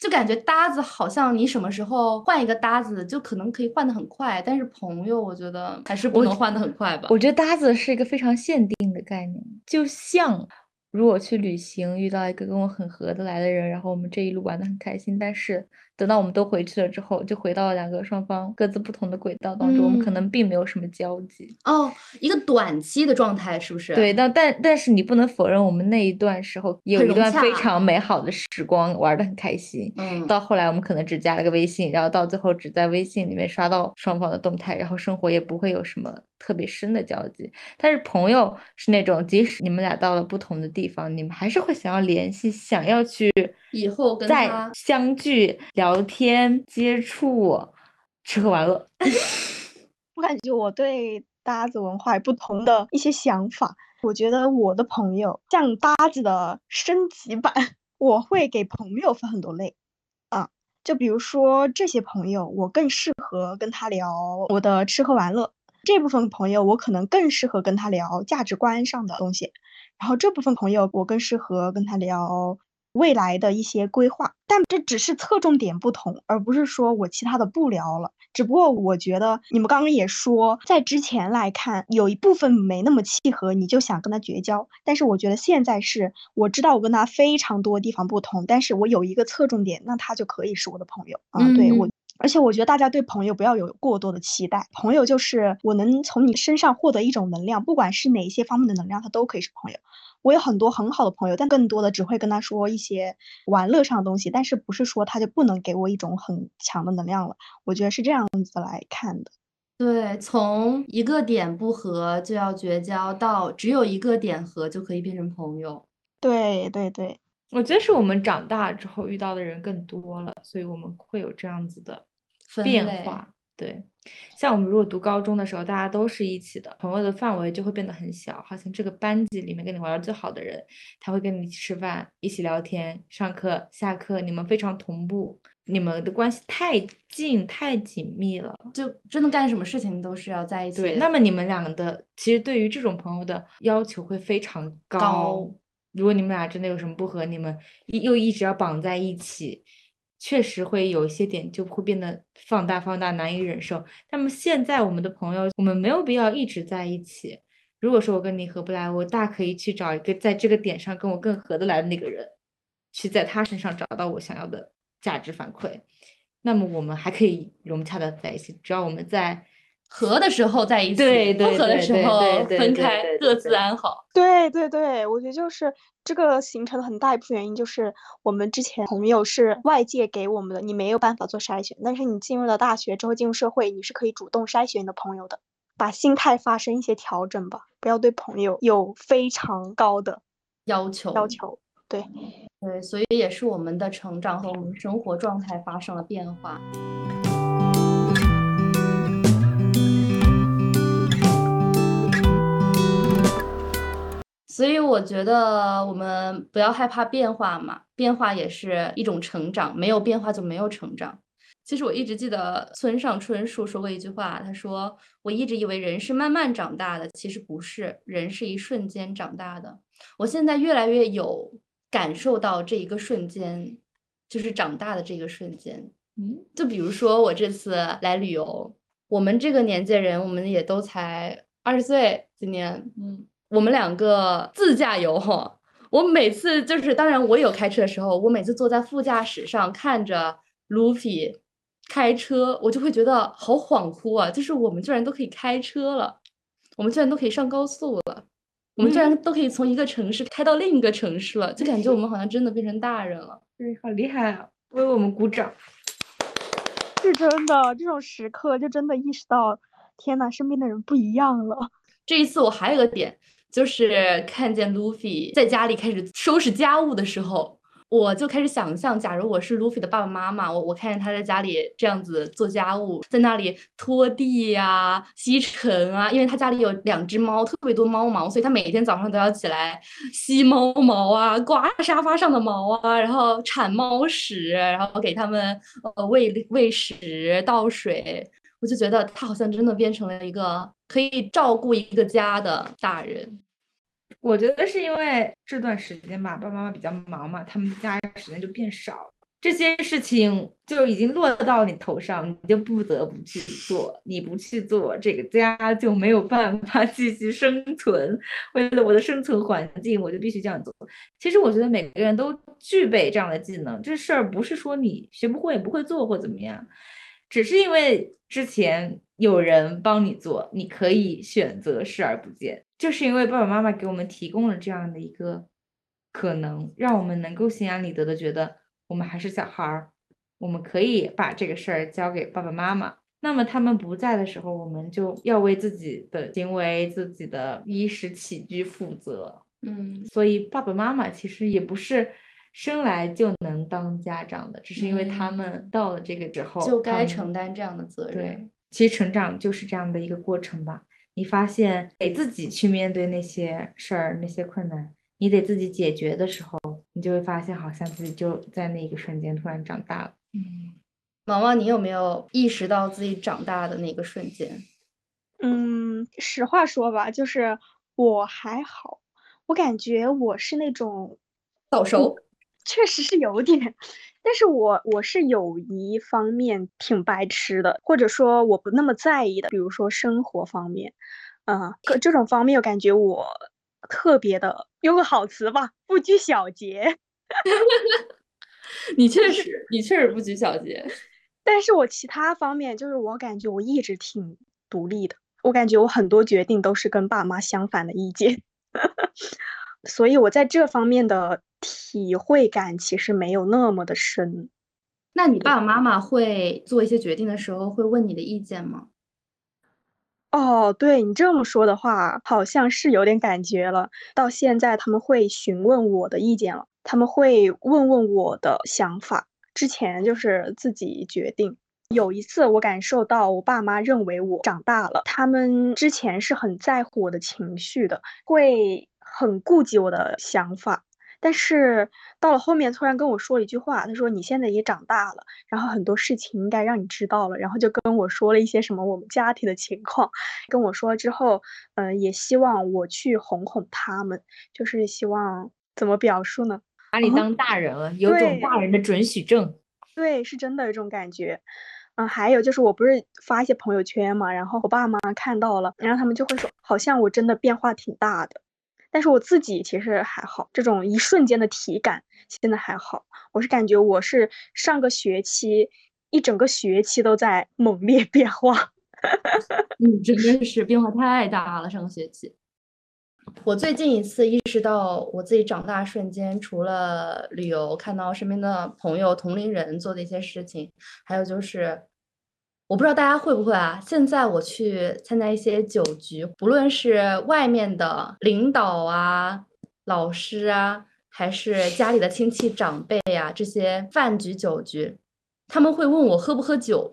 就感觉搭子好像你什么时候换一个搭子，就可能可以换的很快，但是朋友我觉得还是不能换的很快吧。我觉得搭子是一个非常限定的概念，就像如果去旅行遇到一个跟我很合得来的人，然后我们这一路玩的很开心，但是等到我们都回去了之后，就回到了两个双方各自不同的轨道当中，我们可嗯能并没有什么交集。哦，一个短期的状态是不是？对，但但但是你不能否认，我们那一段时候有一段非常美好的时光，玩得很开心。嗯，到后来，我们可能只加了个微信，然后到最后只在微信里面刷到双方的动态，然后生活也不会有什么特别深的交集。但是朋友是那种，即使你们俩到了不同的地方，你们还是会想要联系，想要去以后跟再他相聚、聊天、接触、吃喝玩乐。我感觉我对搭子文化有不同的一些想法。我觉得我的朋友像搭子的升级版，我会给朋友分很多类啊。就比如说这些朋友，我更适合跟他聊我的吃喝玩乐；这部分朋友，我可能更适合跟他聊价值观上的东西。然后这部分朋友，我更适合跟他聊未来的一些规划，但这只是侧重点不同，而不是说我其他的不聊了。只不过我觉得你们刚刚也说，在之前来看，有一部分没那么契合，你就想跟他绝交。但是我觉得现在是，我知道我跟他非常多地方不同，但是我有一个侧重点，那他就可以是我的朋友啊。对我。而且我觉得大家对朋友不要有过多的期待，朋友就是我能从你身上获得一种能量，不管是哪一些方面的能量，他都可以是朋友。我有很多很好的朋友，但更多的只会跟他说一些玩乐上的东西，但是不是说他就不能给我一种很强的能量了？我觉得是这样子来看的。对，从一个点不合就要绝交，到只有一个点合就可以变成朋友。对对对，我觉得是我们长大之后遇到的人更多了，所以我们会有这样子的变化。对，像我们如果读高中的时候，大家都是一起的，朋友的范围就会变得很小，好像这个班级里面跟你玩的最好的人，他会跟你一起吃饭、一起聊天、上课、下课，你们非常同步，你们的关系太近、太紧密了。就真的干什么事情都是要在一起。对，那么你们两个的其实对于这种朋友的要求会非常高。高如果你们俩真的有什么不和，你们又一直要绑在一起，确实会有一些点就会变得放大放大，难以忍受。那么现在我们的朋友，我们没有必要一直在一起。如果说我跟你合不来，我大可以去找一个在这个点上跟我更合得来的那个人，去在他身上找到我想要的价值反馈。那么我们还可以融洽的在一起，只要我们在合的时候在一起，对对不合的时候分开，各自安好。对对对，我觉得就是这个形成的很大一部分原因，就是我们之前朋友是外界给我们的，你没有办法做筛选，但是你进入了大学之后，进入社会，你是可以主动筛选你的朋友的，把心态发生一些调整吧，不要对朋友有非常高的要求要求。对，对，所以也是我们的成长和我们生活状态发生了变化。所以我觉得我们不要害怕变化嘛，变化也是一种成长，没有变化就没有成长。其实我一直记得村上春树说过一句话，他说：“我一直以为人是慢慢长大的，其实不是，人是一瞬间长大的。”我现在越来越有感受到这一个瞬间，就是长大的这个瞬间。嗯，就比如说我这次来旅游，我们这个年纪的人，我们也都才二十岁，今年，嗯，我们两个自驾游哈。我每次就是，当然我有开车的时候，我每次坐在副驾驶上看着 Luffy 开车，我就会觉得好恍惚啊！就是我们居然都可以开车了，我们居然都可以上高速了，我们居然都可以从一个城市开到另一个城市了，就感觉我们好像真的变成大人了。对，好厉害啊！为我们鼓掌。是真的，这种时刻就真的意识到，天呐，身边的人不一样了。这一次我还有个点，就是看见 Luffy 在家里开始收拾家务的时候，我就开始想象，假如我是 Luffy 的爸爸妈妈，我我看见他在家里这样子做家务，在那里拖地呀、吸尘啊，因为他家里有两只猫，特别多猫毛，所以他每天早上都要起来吸猫毛啊、刮沙发上的毛啊，然后铲猫屎，然后给他们呃喂喂食、倒水。我就觉得他好像真的变成了一个可以照顾一个家的大人。我觉得是因为这段时间吧，爸爸妈妈比较忙嘛，他们家时间就变少，这些事情就已经落到你头上，你就不得不去做。你不去做，这个家就没有办法继续生存。为了我的生存环境，我就必须这样做。其实我觉得每个人都具备这样的技能，这事儿不是说你学不会、不会做或怎么样，只是因为之前有人帮你做，你可以选择视而不见。就是因为爸爸妈妈给我们提供了这样的一个可能，让我们能够心安理得的觉得我们还是小孩儿，我们可以把这个事儿交给爸爸妈妈。那么他们不在的时候，我们就要为自己的行为、自己的衣食起居负责。嗯，所以爸爸妈妈其实也不是生来就能当家长的，只是因为他们到了这个之后，就该承担这样的责任。对，其实成长就是这样的一个过程吧。你发现得自己去面对那些事儿、那些困难，你得自己解决的时候，你就会发现，好像自己就在那一个瞬间突然长大了。嗯毛毛，你有没有意识到自己长大的那个瞬间？嗯，实话说吧，就是我还好，我感觉我是那种早熟。确实是有点，但是我我是有一方面挺白痴的，或者说我不那么在意的，比如说生活方面，嗯、各这种方面我感觉我特别的用个好词吧，不拘小节。你确实，你确实不拘小节。但是我其他方面就是我感觉我一直挺独立的，我感觉我很多决定都是跟爸妈相反的意见，所以我在这方面的体会感其实没有那么的深。那你爸爸妈妈会做一些决定的时候，会问你的意见吗？哦，对你这么说的话，好像是有点感觉了。到现在他们会询问我的意见了，他们会问问我的想法。之前就是自己决定。有一次，我感受到我爸妈认为我长大了，他们之前是很在乎我的情绪的，会很顾及我的想法。但是到了后面，突然跟我说了一句话，他说：“你现在也长大了，然后很多事情应该让你知道了。”然后就跟我说了一些什么我们家庭的情况，跟我说之后，嗯、也希望我去哄哄他们，就是希望怎么表述呢？把你当大人了，有种大人的准许证。对，是真的有这种感觉。嗯，还有就是我不是发一些朋友圈嘛，然后我爸妈看到了，然后他们就会说，好像我真的变化挺大的。但是我自己其实还好，这种一瞬间的体感现在还好。我是感觉我是上个学期一整个学期都在猛烈 变化。嗯，真的是变化太大了，上个学期。我最近一次意识到我自己长大瞬间，除了旅游，看到身边的朋友、同龄人做的一些事情，还有就是，我不知道大家会不会啊？现在我去参加一些酒局，不论是外面的领导啊、老师啊，还是家里的亲戚长辈啊，这些饭局酒局，他们会问我喝不喝酒，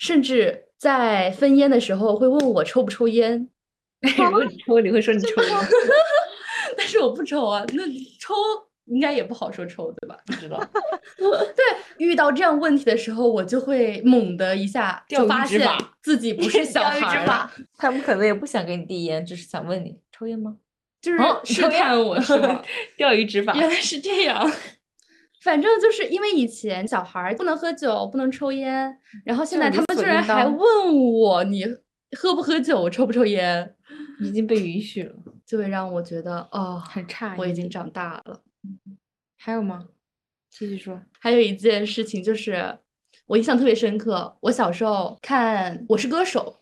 甚至在分烟的时候会问我抽不抽烟。如果你抽，你会说你抽吗？但是我不抽啊，那抽应该也不好说抽，对吧？不知道。对，遇到这样问题的时候，我就会猛的一下就发现自己不是 小孩儿了，他们可能也不想给你递烟，只是想问你抽烟吗？就是哦试抽烟探我是吧？钓鱼执法。原来是这样。反正就是因为以前小孩儿不能喝酒，不能抽烟，然后现在他们居然还问我你喝不喝酒，抽不抽烟，已经被允许了，就会让我觉得哦，很诧异。我已经长大了。还有吗？继续说。还有一件事情就是我印象特别深刻，我小时候看《我是歌手》，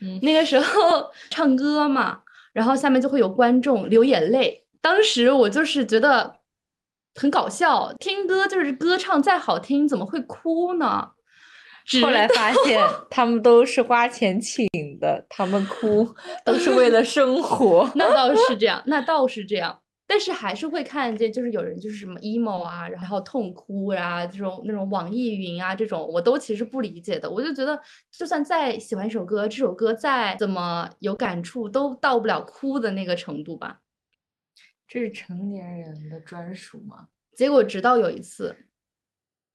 嗯那个时候 唱歌嘛，然后下面就会有观众流眼泪，当时我就是觉得很搞笑，听歌就是歌唱再好听，怎么会哭呢？后来发现 他们都是花钱请的，他们哭都是为了生活。那倒是这样，那倒是这样。但是还是会看见，就是有人就是什么 emo 啊，然后痛哭啊，这种那种网易云啊，这种我都其实不理解的。我就觉得，就算再喜欢一首歌，这首歌再怎么有感触，都到不了哭的那个程度吧。这是成年人的专属吗？结果直到有一次，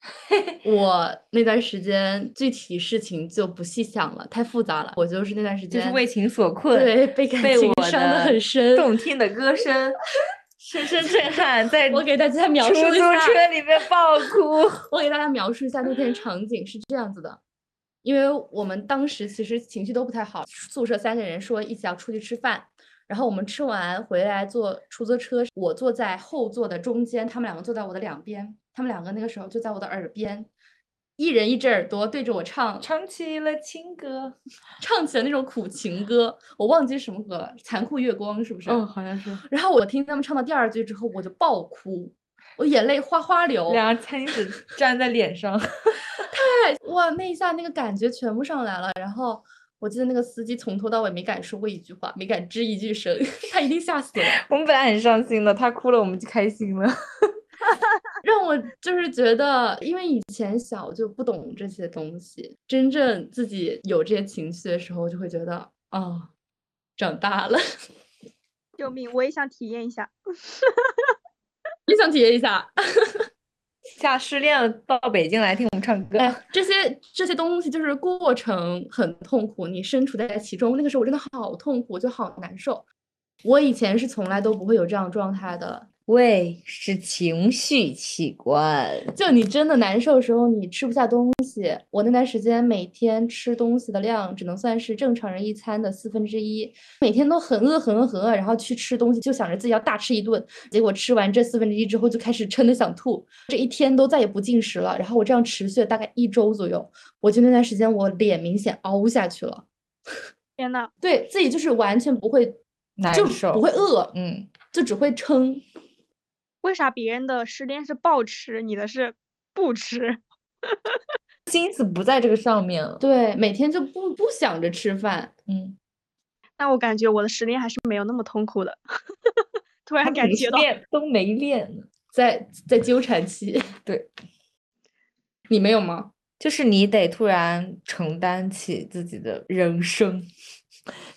我那段时间具体事情就不细想了，太复杂了。我就是那段时间就是为情所困，对被感情伤得的很深。动听的歌声深深震撼，在我给大家描述出租车里面爆哭。我给大家描述一下那天场景是这样子的，因为我们当时其实情绪都不太好，宿舍三个人说一起要出去吃饭，然后我们吃完回来坐出租车，我坐在后座的中间，他们两个坐在我的两边，他们两个那个时候就在我的耳边，一人一只耳朵对着我唱，唱起了情歌，唱起了那种苦情歌，我忘记什么歌了，残酷月光是不是？嗯，好像是然后我听他们唱到第二句之后，我就爆哭，我眼泪哗哗流。两个餐巾纸粘在脸上。太哇，那一下那个感觉全部上来了。然后我记得那个司机从头到尾没敢说过一句话，没敢吱一句声，他一定吓死了。我们本来很伤心的，他哭了，我们就开心了。让我就是觉得，因为以前小就不懂这些东西，真正自己有这些情绪的时候，就会觉得啊、长大了。救命！我也想体验一下。也想体验一下。下失恋了到北京来听我们唱歌，哎，这些这些东西就是过程很痛苦，你身处在其中，那个时候我真的好痛苦，我就好难受。我以前是从来都不会有这样状态的，胃是情绪器官。就你真的难受的时候，你吃不下东西。我那段时间每天吃东西的量只能算是正常人一餐的四分之一，每天都很饿很饿很饿，然后去吃东西，就想着自己要大吃一顿。结果吃完这四分之一之后，就开始撑得想吐，这一天都再也不进食了。然后我这样持续了大概一周左右，我就那段时间我脸明显凹下去了，天呐，对自己就是完全不会，难受不会饿，嗯，就只会撑。为啥别人的失恋是暴吃，你的是不吃？心思不在这个上面了。对，每天就不不想着吃饭。嗯，那我感觉我的失恋还是没有那么痛苦的。突然感觉到，练都没练呢。在在纠缠期。对，你没有吗？就是你得突然承担起自己的人生。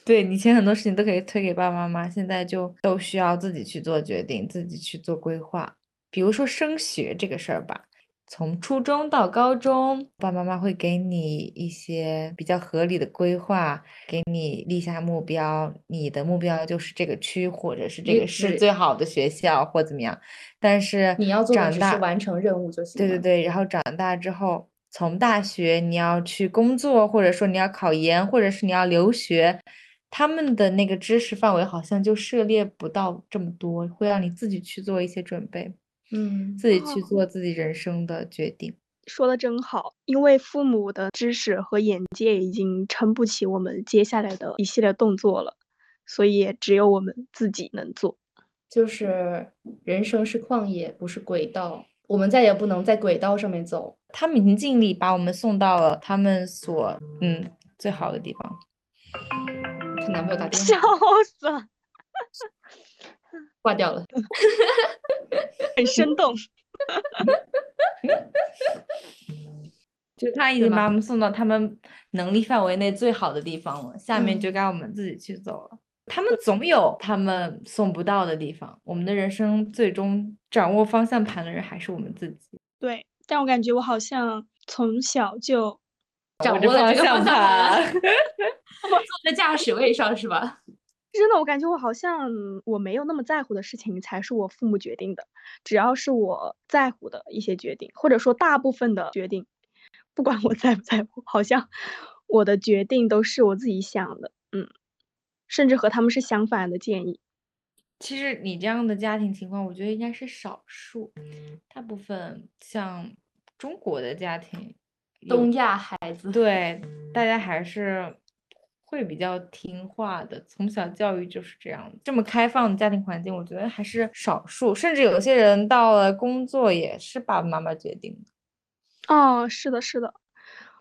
对，以前很多事情都可以推给爸爸妈妈，现在就都需要自己去做决定，自己去做规划。比如说升学这个事儿吧，从初中到高中，爸爸妈妈会给你一些比较合理的规划，给你立下目标，你的目标就是这个区或者是这个市最好的学校或怎么样。但是你要做的长大只是完成任务就行对对对，然后长大之后，从大学你要去工作，或者说你要考研，或者是你要留学，他们的那个知识范围好像就涉猎不到这么多，会让你自己去做一些准备，嗯，自己去哦做自己人生的决定。说的真好，因为父母的知识和眼界已经撑不起我们接下来的一系列动作了，所以只有我们自己能做。就是人生是旷野，不是轨道，我们再也不能在轨道上面走。他们已经尽力把我们送到了他们所嗯最好的地方。她男朋友打电话笑死了，挂掉了。很生动。就他已经把我们送到他们能力范围内最好的地方了，下面嗯就该我们自己去走了。他们总有他们送不到的地方，我们的人生最终掌握方向盘的人还是我们自己。对，但我感觉我好像从小就掌握了这个方 坐在驾驶位上是吧？真的，我感觉我好像我没有那么在乎的事情才是我父母决定的，只要是我在乎的一些决定，或者说大部分的决定，不管我在不在乎，好像我的决定都是我自己想的，嗯，甚至和他们是相反的建议。其实你这样的家庭情况，我觉得应该是少数，大部分像中国的家庭，有东亚孩子，对大家还是会比较听话的，从小教育就是这样。这么开放的家庭环境，我觉得还是少数，甚至有些人到了工作也是爸爸妈妈决定的。哦，是的，是的，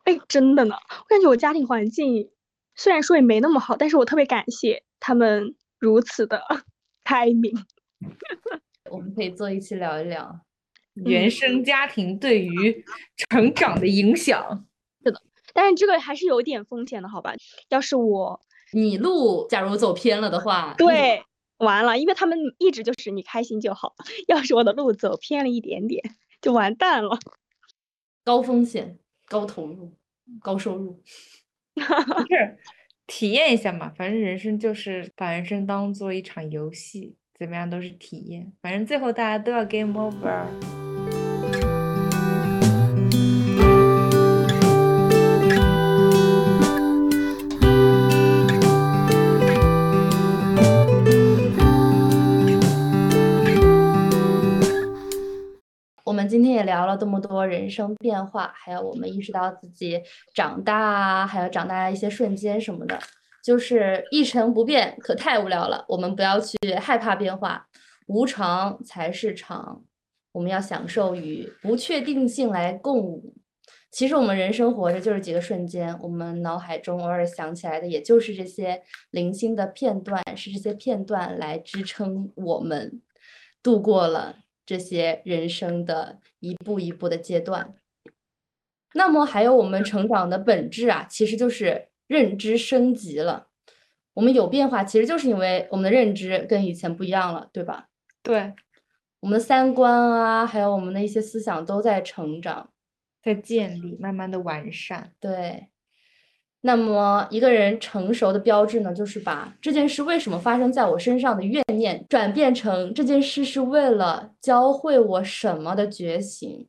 哎，真的呢，我感觉我家庭环境虽然说也没那么好，但是我特别感谢他们如此的 开明。我们可以坐一起聊一聊原生家庭对于成长的影响。是的但是这个还是有点风险的，好吧？要是我你路假如走偏了的话，对，完了，因为他们一直就是你开心就好。要是我的路走偏了一点点，就完蛋了。高风险、高投入、高收入，是体验一下嘛？反正人生就是把人生当做一场游戏，怎么样都是体验。反正最后大家都要 game over。们今天也聊了这么多人生变化，还有我们意识到自己长大啊，还有长大一些瞬间什么的，就是一成不变，可太无聊了。我们不要去害怕变化，无常才是常。我们要享受与不确定性来共舞。其实我们人生活着就是几个瞬间，我们脑海中偶尔想起来的，也就是这些零星的片段，是这些片段来支撑我们度过了。这些人生的一步一步的阶段，那么还有我们成长的本质啊，其实就是认知升级了。我们有变化，其实就是因为我们的认知跟以前不一样了，对吧？对，我们的三观啊，还有我们的一些思想都在成长，在建立，慢慢的完善。对。那么一个人成熟的标志呢，就是把这件事为什么发生在我身上的怨念转变成这件事是为了教会我什么的觉醒。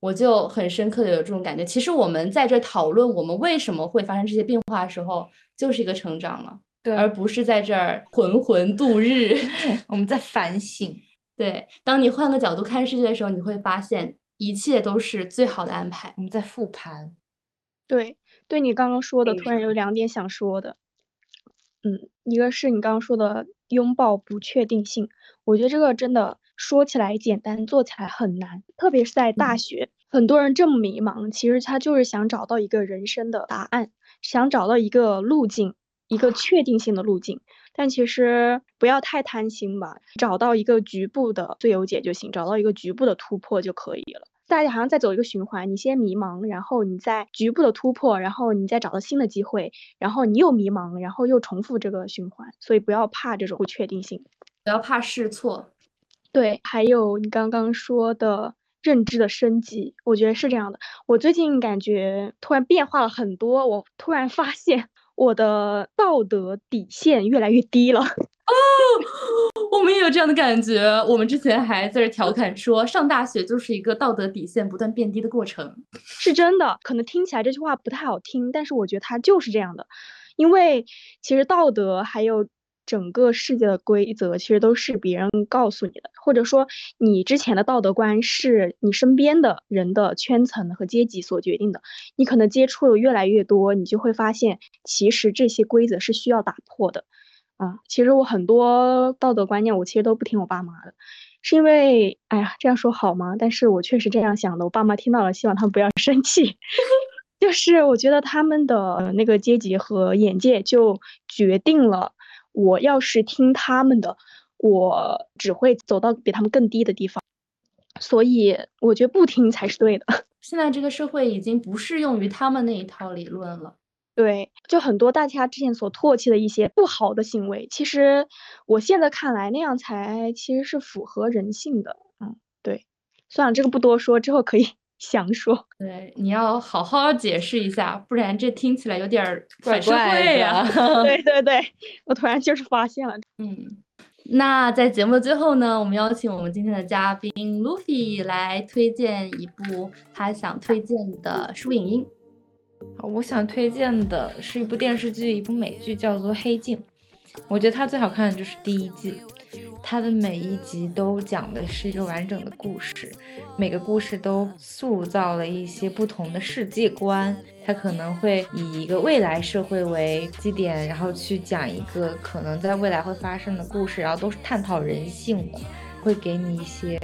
我就很深刻的有这种感觉。其实我们在这讨论我们为什么会发生这些变化的时候，就是一个成长了，对，而不是在这儿浑浑度日。我们在反省。对，当你换个角度看世界的时候，你会发现一切都是最好的安排。我们在复盘。对。对你刚刚说的，突然有两点想说的。嗯，一个是你刚刚说的拥抱不确定性，我觉得这个真的说起来简单，做起来很难。特别是在大学，很多人这么迷茫，其实他就是想找到一个人生的答案，想找到一个路径，一个确定性的路径。但其实不要太贪心吧，找到一个局部的最优解就行，找到一个局部的突破就可以了。大家好像在走一个循环，你先迷茫，然后你再局部的突破，然后你再找到新的机会，然后你又迷茫，然后又重复这个循环。所以不要怕这种不确定性，不要怕试错。对，还有你刚刚说的认知的升级，我觉得是这样的。我最近感觉突然变化了很多，我突然发现我的道德底线越来越低了。哦，我们也有这样的感觉。我们之前还在这调侃说，上大学就是一个道德底线不断变低的过程，是真的。可能听起来这句话不太好听，但是我觉得它就是这样的。因为其实道德还有整个世界的规则，其实都是别人告诉你的，或者说你之前的道德观是你身边的人的圈层和阶级所决定的。你可能接触的越来越多，你就会发现，其实这些规则是需要打破的。啊，其实我很多道德观念，我其实都不听我爸妈的，是因为，哎呀，这样说好吗？但是我确实这样想的，我爸妈听到了，希望他们不要 生气。就是我觉得他们的那个阶级和眼界，就决定了我要是听他们的，我只会走到比他们更低的地方。所以我觉得不听才是对的。现在这个社会已经不适用于他们那一套理论了。对，就很多大家之前所唾弃的一些不好的行为，其实我现在看来那样才其实是符合人性的。嗯，对，算了，这个不多说，之后可以 详说。对，你要好好解释一下，不然这听起来有点反社会呀。对 对对，我突然就是发现了。嗯，那在节目的最后呢，我们邀请我们今天的嘉宾 Luffy 来推荐一部他想推荐的书影音。我想推荐的是一部电视剧，一部美剧，叫做《黑镜》。我觉得它最好看的就是第一季，它的每一集都讲的是一个完整的故事，每个故事都塑造了一些不同的世界观。它可能会以一个未来社会为基点，然后去讲一个可能在未来会发生的故事，然后都是探讨人性的，会给你一些。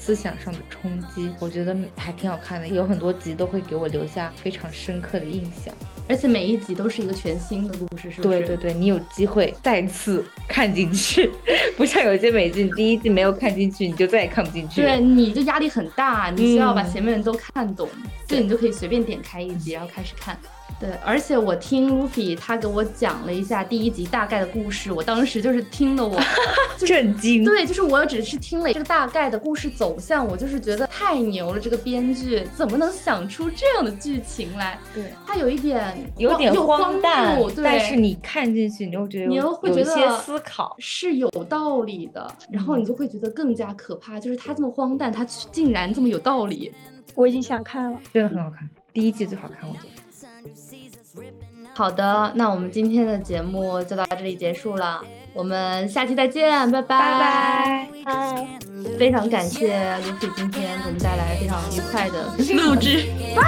思想上的冲击，我觉得还挺好看的，有很多集都会给我留下非常深刻的印象。而且每一集都是一个全新的故事，是不是？对对对，你有机会再次看进去，不像有些美剧，你第一季没有看进去，你就再也看不进去。对，你就压力很大，你需要把嗯前面的都看懂，所以你就可以随便点开一集，然后开始看。对，而且我听 Luffy 他给我讲了一下第一集大概的故事，我当时就是听了我，震惊。对，就是我只是听了这个大概的故事走向，我就是觉得太牛了，这个编剧怎么能想出这样的剧情来？对，他有一点有点又荒诞但是你看进去，你又觉得你又会觉得有些思考。是有道理的，然后你就会觉得更加可怕，就是他这么荒诞，他竟然这么有道理。我已经想看了。真的很好看，第一季最好看，我觉得。好的，那我们今天的节目就到这里结束了，我们下期再见，拜拜。拜拜，非常感谢 Lucy 今天给我们带来非常愉快的录制，拜。